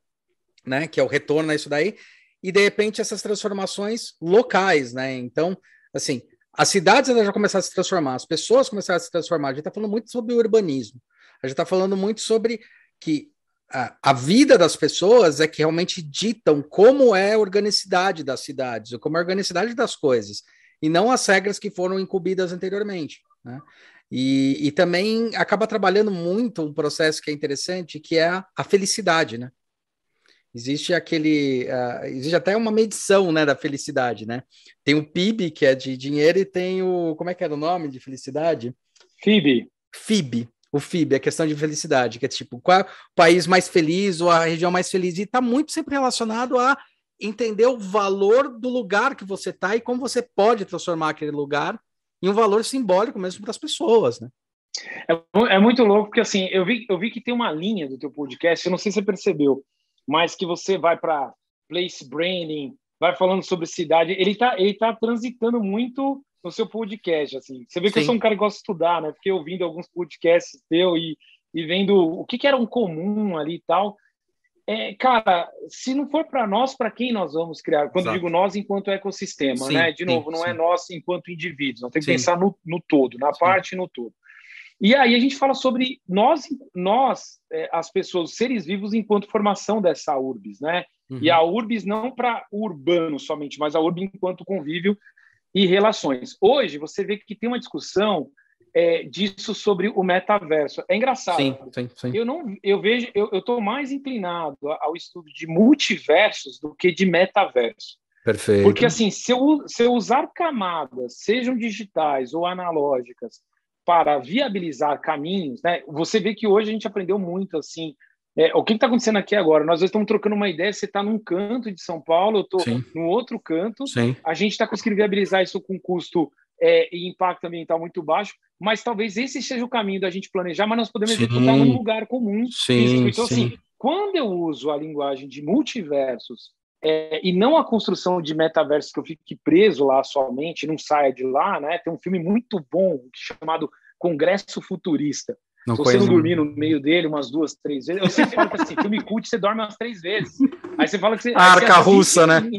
né? Que é o retorno a isso daí. E de repente essas transformações locais, né? Então, assim, as cidades já começaram a se transformar, as pessoas começaram a se transformar. A gente está falando muito sobre o urbanismo. A gente está falando muito sobre que a, vida das pessoas é que realmente ditam como é a organicidade das cidades, ou como é a organicidade das coisas, e não as regras que foram incumbidas anteriormente. Né? E, e, também acaba trabalhando muito um processo que é interessante, que é a, a felicidade, né? Existe aquele, uh, existe até uma medição, né, da felicidade, né? Tem o PIB, que é de dinheiro, e tem o, como é que era o nome de felicidade? FIB. FIB, o FIB, a questão de felicidade, que é tipo, qual é o país mais feliz ou a região mais feliz, e está muito sempre relacionado a entender o valor do lugar que você está e como você pode transformar aquele lugar em um valor simbólico mesmo para as pessoas, né? É, é, muito louco, porque assim, eu vi, eu vi que tem uma linha do teu podcast, eu não sei se você percebeu, mas que você vai para place branding, vai falando sobre cidade, ele está ele tá transitando muito no seu podcast, assim. Você vê que Sim. eu sou um cara que gosta de estudar, né? Porque ouvindo alguns podcasts teu e, e vendo o que, que era um comum ali e tal. É, cara, se não for para nós, para quem nós vamos criar? Quando Exato. digo nós, enquanto ecossistema, sim, né? De novo, não é sim. é nós enquanto indivíduos, nós temos que pensar no, no todo, na parte e no todo. E aí a gente fala sobre nós, nós é, as pessoas, seres vivos, enquanto formação dessa urbis, né? Uhum. E a urbis não para urbano somente, mas a urbis enquanto convívio e relações. Hoje você vê que tem uma discussão é, disso sobre o metaverso. É engraçado. Sim, sim, sim. Eu não, eu vejo, eu estou mais inclinado ao estudo de multiversos do que de metaverso. Perfeito. Porque assim, se eu, se eu usar camadas, sejam digitais ou analógicas, para viabilizar caminhos, né? Você vê que hoje a gente aprendeu muito assim. É, o que está acontecendo aqui agora? Nós estamos trocando uma ideia. Você está num canto de São Paulo, eu estou no outro canto. Sim. A gente está conseguindo viabilizar isso com custo é, e impacto ambiental muito baixo, mas talvez esse seja o caminho da gente planejar, mas nós podemos sim. executar num lugar comum. Sim, então, sim. assim, quando eu uso a linguagem de multiversos é, e não a construção de metaverso que eu fique preso lá somente, não saia de lá, né? Tem um filme muito bom chamado Congresso Futurista. Não Se você não dormir no meio dele umas duas, três vezes, eu sempre falo que assim, filme cult você dorme umas três vezes. Aí você fala que você. A arca russa, né?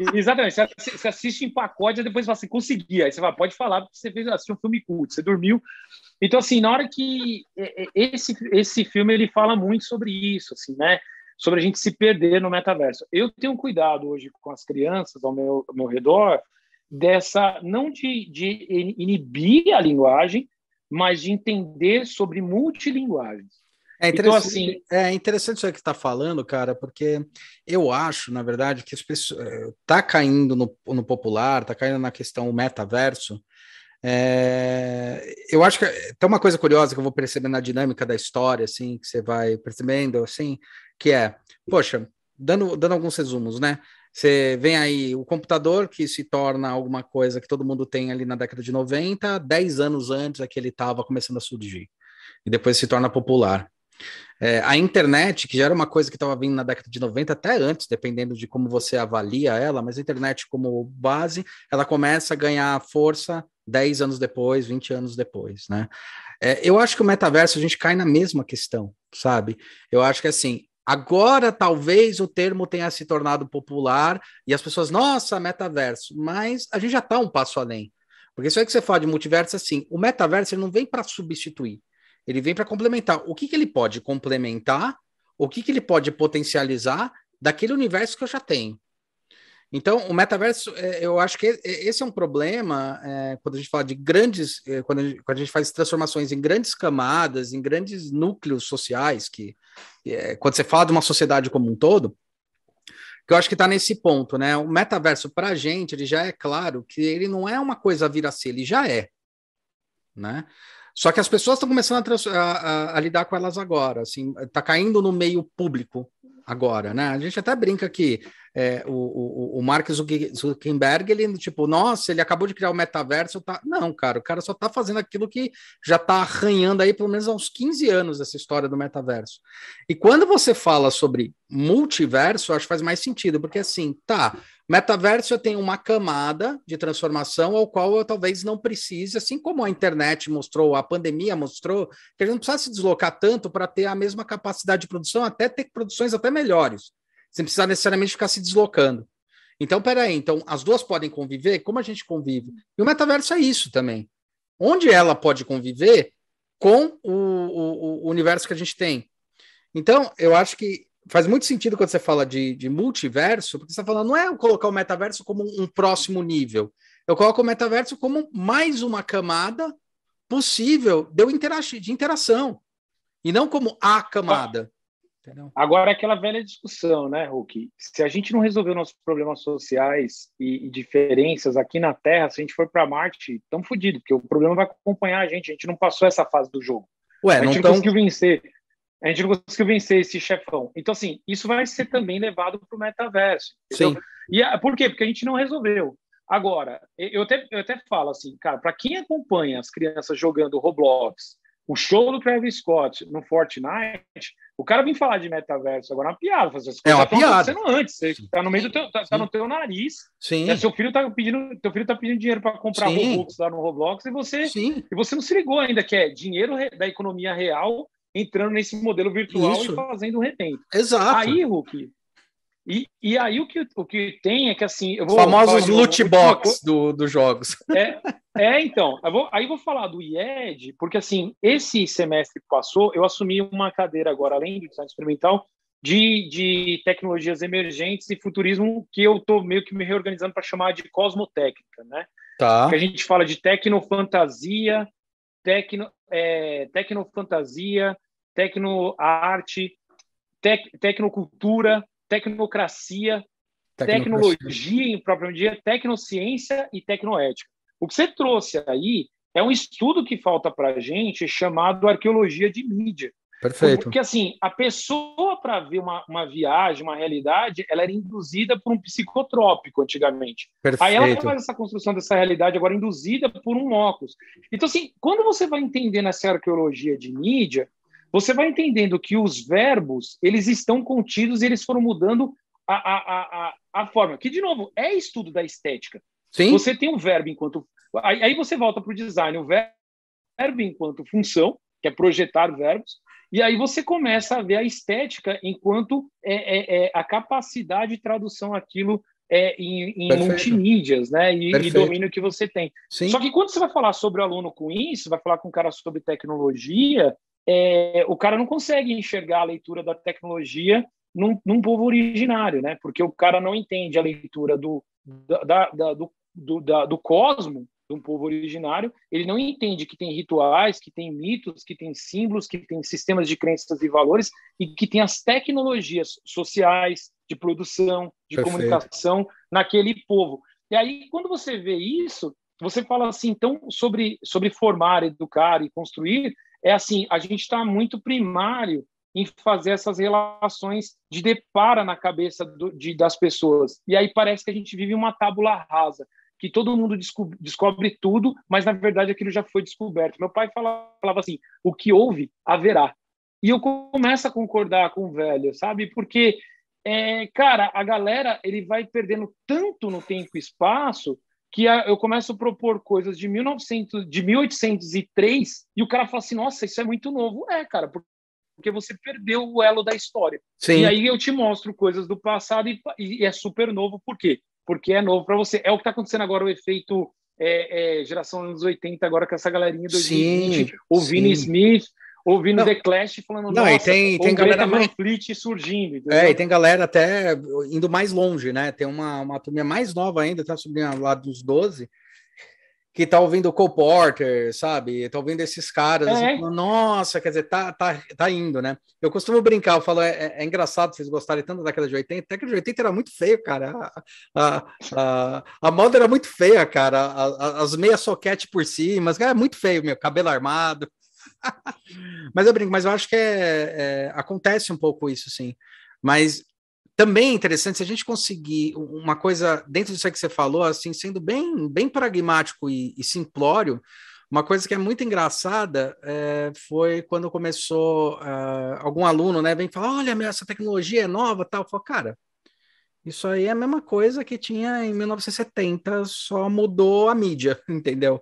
Em, exatamente. Você, você, assiste em pacote e depois fala assim, consegui. Aí você fala, pode falar, porque você fez assim, um filme cult, você dormiu. Então, assim, na hora que esse, esse filme ele fala muito sobre isso, assim, né? sobre a gente se perder no metaverso. Eu tenho cuidado hoje com as crianças ao meu, ao meu redor dessa não de, de inibir a linguagem, mas de entender sobre multilinguagens. É então, interessante, então, assim, é interessante isso que está falando, cara, porque eu acho, na verdade, que as pessoas está caindo no, no popular, está caindo na questão metaverso. É, eu acho que tem uma coisa curiosa que eu vou percebendo na dinâmica da história, assim, que você vai percebendo, assim, que é, poxa, dando, dando alguns resumos, né? Você vem aí o computador que se torna alguma coisa que todo mundo tem ali na década de 90, 10 anos antes é que ele estava começando a surgir. E depois se torna popular. É, a internet, que já era uma coisa que estava vindo na década de 90, até antes, dependendo de como você avalia ela, mas a internet como base, ela começa a ganhar força 10 anos depois, 20 anos depois, né? É, eu acho que o metaverso a gente cai na mesma questão, sabe? Eu acho que assim, Agora, talvez o termo tenha se tornado popular e as pessoas, nossa, metaverso, mas a gente já está um passo além. Porque isso aí que você fala de multiverso, assim, o metaverso ele não vem para substituir, ele vem para complementar. O que, que ele pode complementar, o que, que ele pode potencializar daquele universo que eu já tenho. Então, o metaverso, é, eu acho que esse é um problema é, quando a gente fala de grandes, é, quando, a gente, quando, a gente, faz transformações em grandes camadas, em grandes núcleos sociais, que quando você fala de uma sociedade como um todo, que eu acho que está nesse ponto, né? O metaverso, para a gente, ele já é claro que ele não é uma coisa a vir a ser, ele já é, né? Só que as pessoas estão começando a, a, a, lidar com elas agora, assim, está caindo no meio público agora, né? A gente até brinca que é, o, o, o Mark Zuckerberg, ele, tipo, nossa, ele acabou de criar o metaverso. Tá... Não, cara, o cara só tá fazendo aquilo que já tá arranhando aí pelo menos há uns 15 anos essa história do metaverso. E quando você fala sobre multiverso, acho que faz mais sentido, porque assim, tá, Metaverso eu tenho uma camada de transformação ao qual eu talvez não precise, assim como a internet mostrou, a pandemia mostrou, que a gente não precisa se deslocar tanto para ter a mesma capacidade de produção, até ter produções até melhores, sem precisar necessariamente ficar se deslocando. Então, peraí, então as duas podem conviver? Como a gente convive? E o metaverso é isso também. Onde ela pode conviver com o, o, o universo que a gente tem. Então, eu acho que faz muito sentido quando você fala de, de multiverso, porque você está falando, não é colocar o metaverso como um próximo nível. Eu coloco o metaverso como mais uma camada possível de, eu interagir, de interação, e não como a camada. Entendeu? Agora, aquela velha discussão, né, Hulk? Se a gente não resolver nossos problemas sociais e, e diferenças aqui na Terra, se a gente for para Marte, estamos fodidos, porque o problema vai acompanhar a gente. A gente não passou essa fase do jogo. Ué, a gente não, não conseguiu vencer a gente não conseguiu vencer esse chefão. Então, assim, isso vai ser também levado para o metaverso. Sim. E por quê? Porque a gente não resolveu. Agora, eu até, eu até falo assim, cara, para quem acompanha as crianças jogando Roblox, o show do Travis Scott no Fortnite, o cara vem falar de metaverso agora é uma piada. Fazer é uma piada. antes, você tá no meio do teu, tá, tá no teu nariz. Sim. Né? Seu filho tá pedindo, teu filho tá pedindo dinheiro para comprar Sim. Roblox lá no Roblox e você, Sim. e você não se ligou ainda que é dinheiro da economia real entrando nesse modelo virtual Isso. e fazendo um retento. Exato. Aí, Hulk, e, e aí o que, o que tem é que assim. Eu vou Famosos loot box do, dos jogos. É, é então. Eu vou, aí vou falar do IED, porque assim, esse semestre que passou, eu assumi uma cadeira agora, além do design experimental, de, de tecnologias emergentes e futurismo, que eu estou meio que me reorganizando para chamar de cosmotécnica, né? Tá. Que a gente fala de tecnofantasia, tecno, é, tecnofantasia, tecnoarte, tec, tecnocultura, tecnocracia, tecnologia em próprio dia, tecnociência e tecnoética. O que você trouxe aí é um estudo que falta para a gente chamado arqueologia de mídia. Perfeito. Porque, assim, a pessoa, para ver uma, uma viagem, uma realidade, ela era induzida por um psicotrópico antigamente. Perfeito. Aí ela faz essa construção dessa realidade agora induzida por um óculos. Então, assim, quando você vai entendendo essa arqueologia de mídia, você vai entendendo que os verbos eles estão contidos e eles foram mudando a, a, a, a forma. Que, de novo, é estudo da estética. Sim. Você tem o verbo enquanto. Aí, aí você volta para o design, o verbo enquanto função, que é projetar verbos, e aí você começa a ver a estética enquanto é, é, é a capacidade de tradução aquilo é, em, em multimídias, né? E, e, domínio que você tem. Sim. Só que quando você vai falar sobre o aluno com isso, vai falar com um cara sobre tecnologia, é, o cara não consegue enxergar a leitura da tecnologia num, num, povo originário, né? Porque o cara não entende a leitura do, da, da, do, do, da, do cosmo de um povo originário, ele não entende que tem rituais, que tem mitos, que tem símbolos, que tem sistemas de crenças e valores e que tem as tecnologias sociais, de produção, de Perfeito. comunicação naquele povo. E aí, quando você vê isso, você fala assim, então, sobre, sobre formar, educar e construir, é assim, a gente está muito primário em fazer essas relações de depara na cabeça do, de, das pessoas. E aí parece que a gente vive uma tábula rasa, que todo mundo descobre, descobre tudo, mas na verdade aquilo já foi descoberto. Meu pai falava, falava assim: o que houve, haverá. E eu começo a concordar com o velho, sabe? Porque, é, cara, a galera ele vai perdendo tanto no tempo e espaço que eu começo a propor coisas de 1900, de 1803 e o cara fala assim, nossa, isso é muito novo. É, cara, porque você perdeu o elo da história. Sim. E aí eu te mostro coisas do passado e, e é super novo. Por quê? Porque é novo para você. É o que está acontecendo agora, o efeito é, é, geração anos 80, agora com essa galerinha 2020, sim, o Vini Smith, ouvindo não. The Clash falando não, e tem, tem galera mais Fleet surgindo. Entendeu? É, e tem galera até indo mais longe, né? Tem uma, uma turminha mais nova ainda, tá subindo lá dos 12, que tá ouvindo o Cole Porter, sabe? Tá ouvindo esses caras, assim, é. assim, falando, nossa, quer dizer, tá, tá, tá indo, né? Eu costumo brincar, eu falo, é, é, é engraçado vocês gostarem tanto da década de 80, a década de 80 era muito feio, cara. A, a, a, a moda era muito feia, cara. A, as meias soquete por cima, era muito feio, meu, cabelo armado. mas eu brinco, mas eu acho que é, é, acontece um pouco isso, sim. Mas também é interessante se a gente conseguir uma coisa dentro disso que você falou, assim, sendo bem, bem pragmático e, e simplório. Uma coisa que é muito engraçada é, foi quando começou uh, algum aluno, né, vem falar, olha, essa tecnologia é nova, tal. Eu falo, cara, Isso aí é a mesma coisa que tinha em 1970, só mudou a mídia, entendeu?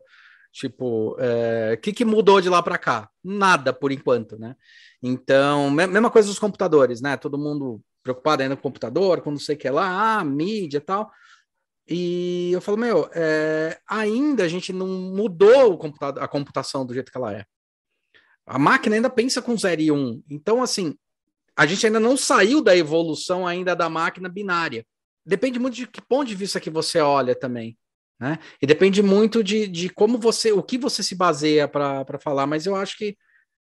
Tipo, o é, que, que mudou de lá para cá? Nada, por enquanto, né? Então, mesma coisa dos computadores, né? Todo mundo preocupado ainda com o computador, com não sei o que lá, ah, mídia e tal. E eu falo, meu, é, ainda a gente não mudou a computação do jeito que ela é. A máquina ainda pensa com 0 e 1. Um. Então, assim, a gente ainda não saiu da evolução ainda da máquina binária. Depende muito de que ponto de vista que você olha também. Né? E depende muito de, de como você, o que você se baseia para falar, mas eu acho que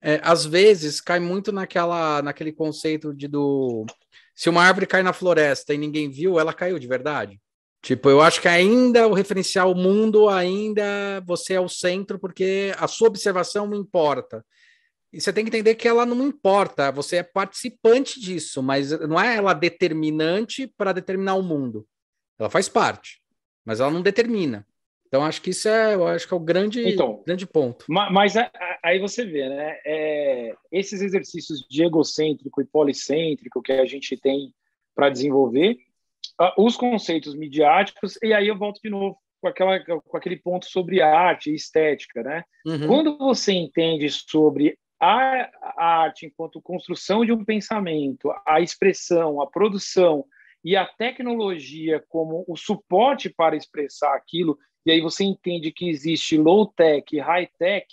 é, às vezes cai muito naquela, naquele conceito de do se uma árvore cai na floresta e ninguém viu, ela caiu de verdade. Tipo, eu acho que ainda o referencial mundo, ainda você é o centro, porque a sua observação importa. E você tem que entender que ela não importa, você é participante disso, mas não é ela determinante para determinar o mundo. Ela faz parte, mas ela não determina. Então, acho que isso é, eu acho que é o grande, então, grande ponto. Mas aí você vê, né? É, esses exercícios de egocêntrico e policêntrico que a gente tem para desenvolver, os conceitos midiáticos, e aí eu volto de novo com, aquela, com aquele ponto sobre arte e estética, né? Uhum. Quando você entende sobre a, a arte enquanto construção de um pensamento, a expressão, a produção e a tecnologia como o suporte para expressar aquilo, e aí você entende que existe low-tech, high-tech,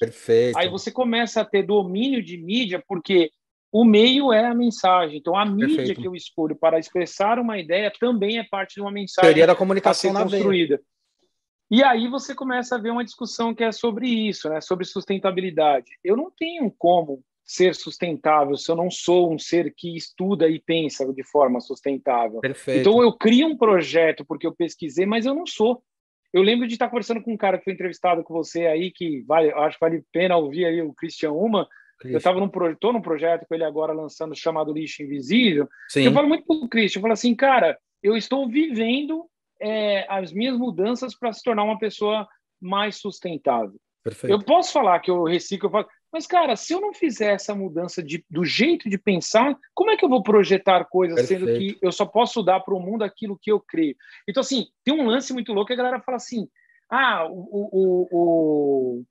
aí você começa a ter domínio de mídia, porque o meio é a mensagem. Então, a mídia Perfeito. que eu escolho para expressar uma ideia também é parte de uma mensagem Teoria da comunicação na construída. Veia. E aí você começa a ver uma discussão que é sobre isso, né? sobre sustentabilidade. Eu não tenho como ser sustentável se eu não sou um ser que estuda e pensa de forma sustentável. Perfeito. Então eu crio um projeto porque eu pesquisei, mas eu não sou. Eu lembro de estar conversando com um cara que foi entrevistado com você aí, que vale, acho que vale a pena ouvir aí o Christian Uma. Eu estava num, tô num projeto com ele agora lançando chamado Lixo Invisível. Sim. Eu falo muito para o Christian, eu falo assim, cara, eu estou vivendo é, as minhas mudanças para se tornar uma pessoa mais sustentável. Perfeito. Eu posso falar que eu reciclo, eu falo, mas, cara, se eu não fizer essa mudança de, do jeito de pensar, como é que eu vou projetar coisas, Perfeito. sendo que eu só posso dar para o mundo aquilo que eu creio? Então, assim, tem um lance muito louco que a galera fala assim: ah, o, o, o,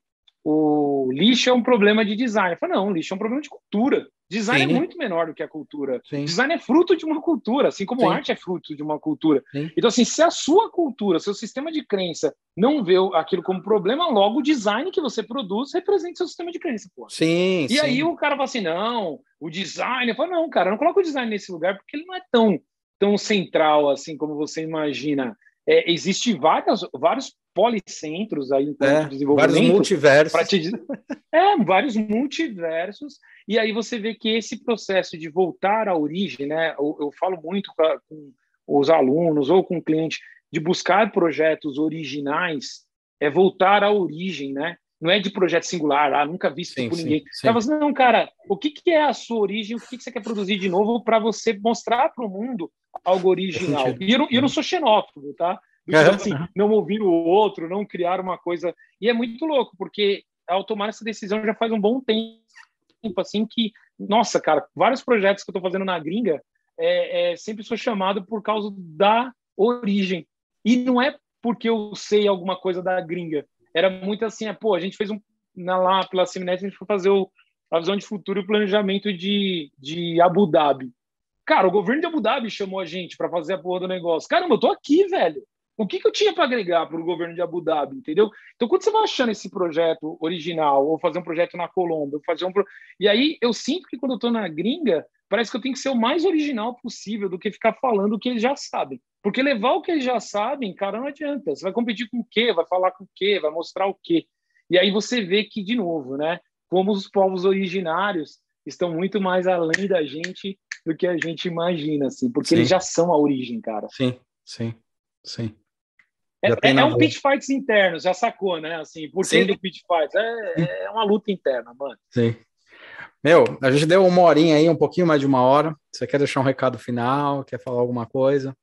o lixo é um problema de design. Eu falo, não, lixo é um problema de cultura. Design é Sim. é muito menor do que a cultura. Sim. Design é fruto de uma cultura, assim como Sim. arte é fruto de uma cultura. Então, assim, se a sua cultura, seu sistema de crença não vê aquilo como problema, logo o design que você produz representa seu sistema de crença. Pô. Sim. E aí o cara fala assim: não, o design. Eu falo, não, cara, não coloca o design nesse lugar porque ele não é tão, tão central assim como você imagina. É, existe várias, vários policentros aí em é, desenvolvimento. Vários multiversos. Te... É, vários multiversos. E aí você vê que esse processo de voltar à origem, né? Eu, eu falo muito com, os alunos ou com o cliente de buscar projetos originais, é voltar à origem, né? Não é de projeto singular, ah, nunca visto sim, por ninguém. Sim, sim. Não, cara, o que, que é a sua origem? O que, que você quer produzir de novo para você mostrar para o mundo algo original? E eu, eu não sou xenófobo, tá? Então, assim, não ouvir o outro, não criar uma coisa. E é muito louco, porque ao tomar essa decisão já faz um bom tempo, assim, que, nossa, cara, vários projetos que eu estou fazendo na gringa, é, é, sempre sou chamado por causa da origem. E não é porque eu sei alguma coisa da gringa. Era muito assim, é, pô, a gente fez um. Na, lá pela Seminet, a gente foi fazer o, a visão de futuro e o planejamento de, de Abu Dhabi. Cara, o governo de Abu Dhabi chamou a gente para fazer a porra do negócio. Caramba, eu tô aqui, velho. O que, que eu tinha para agregar para o governo de Abu Dhabi, entendeu? Então, quando você vai achando esse projeto original, ou fazer um projeto na Colômbia, fazer um. Pro... E aí eu sinto que quando eu estou na gringa, parece que eu tenho que ser o mais original possível do que ficar falando o que eles já sabem. Porque levar o que eles já sabem, cara, não adianta. Você vai competir com o quê? Vai falar com o quê? Vai mostrar o quê? E aí você vê que, de novo, né? Como os povos originários estão muito mais além da gente do que a gente imagina, assim, porque sim. eles já são a origem, cara. Sim, sim, sim. É, é, é, um pitch fights interno, já sacou, né? Assim, por que do pitch fights? É, é uma luta interna, mano. Sim. Meu, a gente deu uma horinha aí, um pouquinho mais de uma hora. Você quer deixar um recado final? Quer falar alguma coisa?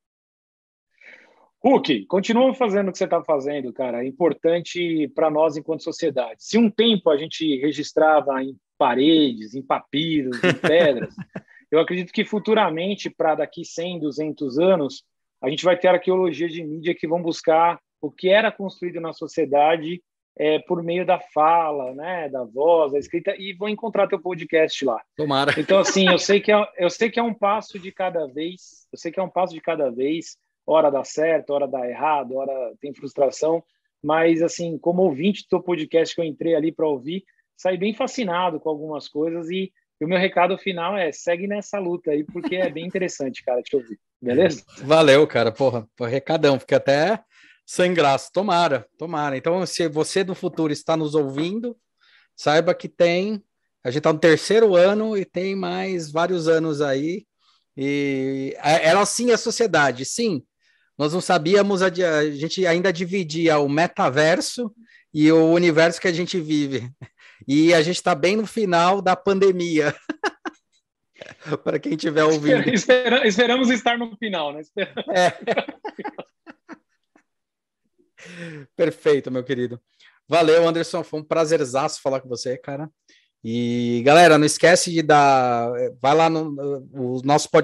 Hulk, continua fazendo o que você está fazendo, cara. É importante para nós enquanto sociedade. Se um tempo a gente registrava em paredes, em papiros, em pedras, eu acredito que futuramente, para daqui 100, 200 anos, a gente vai ter arqueologia de mídia que vão buscar o que era construído na sociedade é, por meio da fala, né, da voz, da escrita, e vou encontrar teu podcast lá. Tomara. Então, assim, eu sei que é, eu sei que é um passo de cada vez, eu sei que é um passo de cada vez, hora dá certo, hora dá errado, hora tem frustração, mas, assim, como ouvinte do teu podcast que eu entrei ali para ouvir, saí bem fascinado com algumas coisas e, e o meu recado final é segue nessa luta aí, porque é bem interessante, cara, te ouvir, beleza? Valeu, cara, porra, recadão, fica até sem graça. Tomara, tomara. Então, se você do futuro está nos ouvindo, saiba que tem. A gente está no terceiro ano e tem mais vários anos aí. E era assim a sociedade, sim. Nós não sabíamos, a, a gente ainda dividia o metaverso e o universo que a gente vive. E a gente está bem no final da pandemia. Para quem estiver ouvindo. Espera, esperamos estar no final, né? Esperamos. É. Perfeito, meu querido. Valeu, Anderson. Foi um prazerzaço falar com você, cara. E galera, não esquece de dar. Vai lá no, no nosso podcast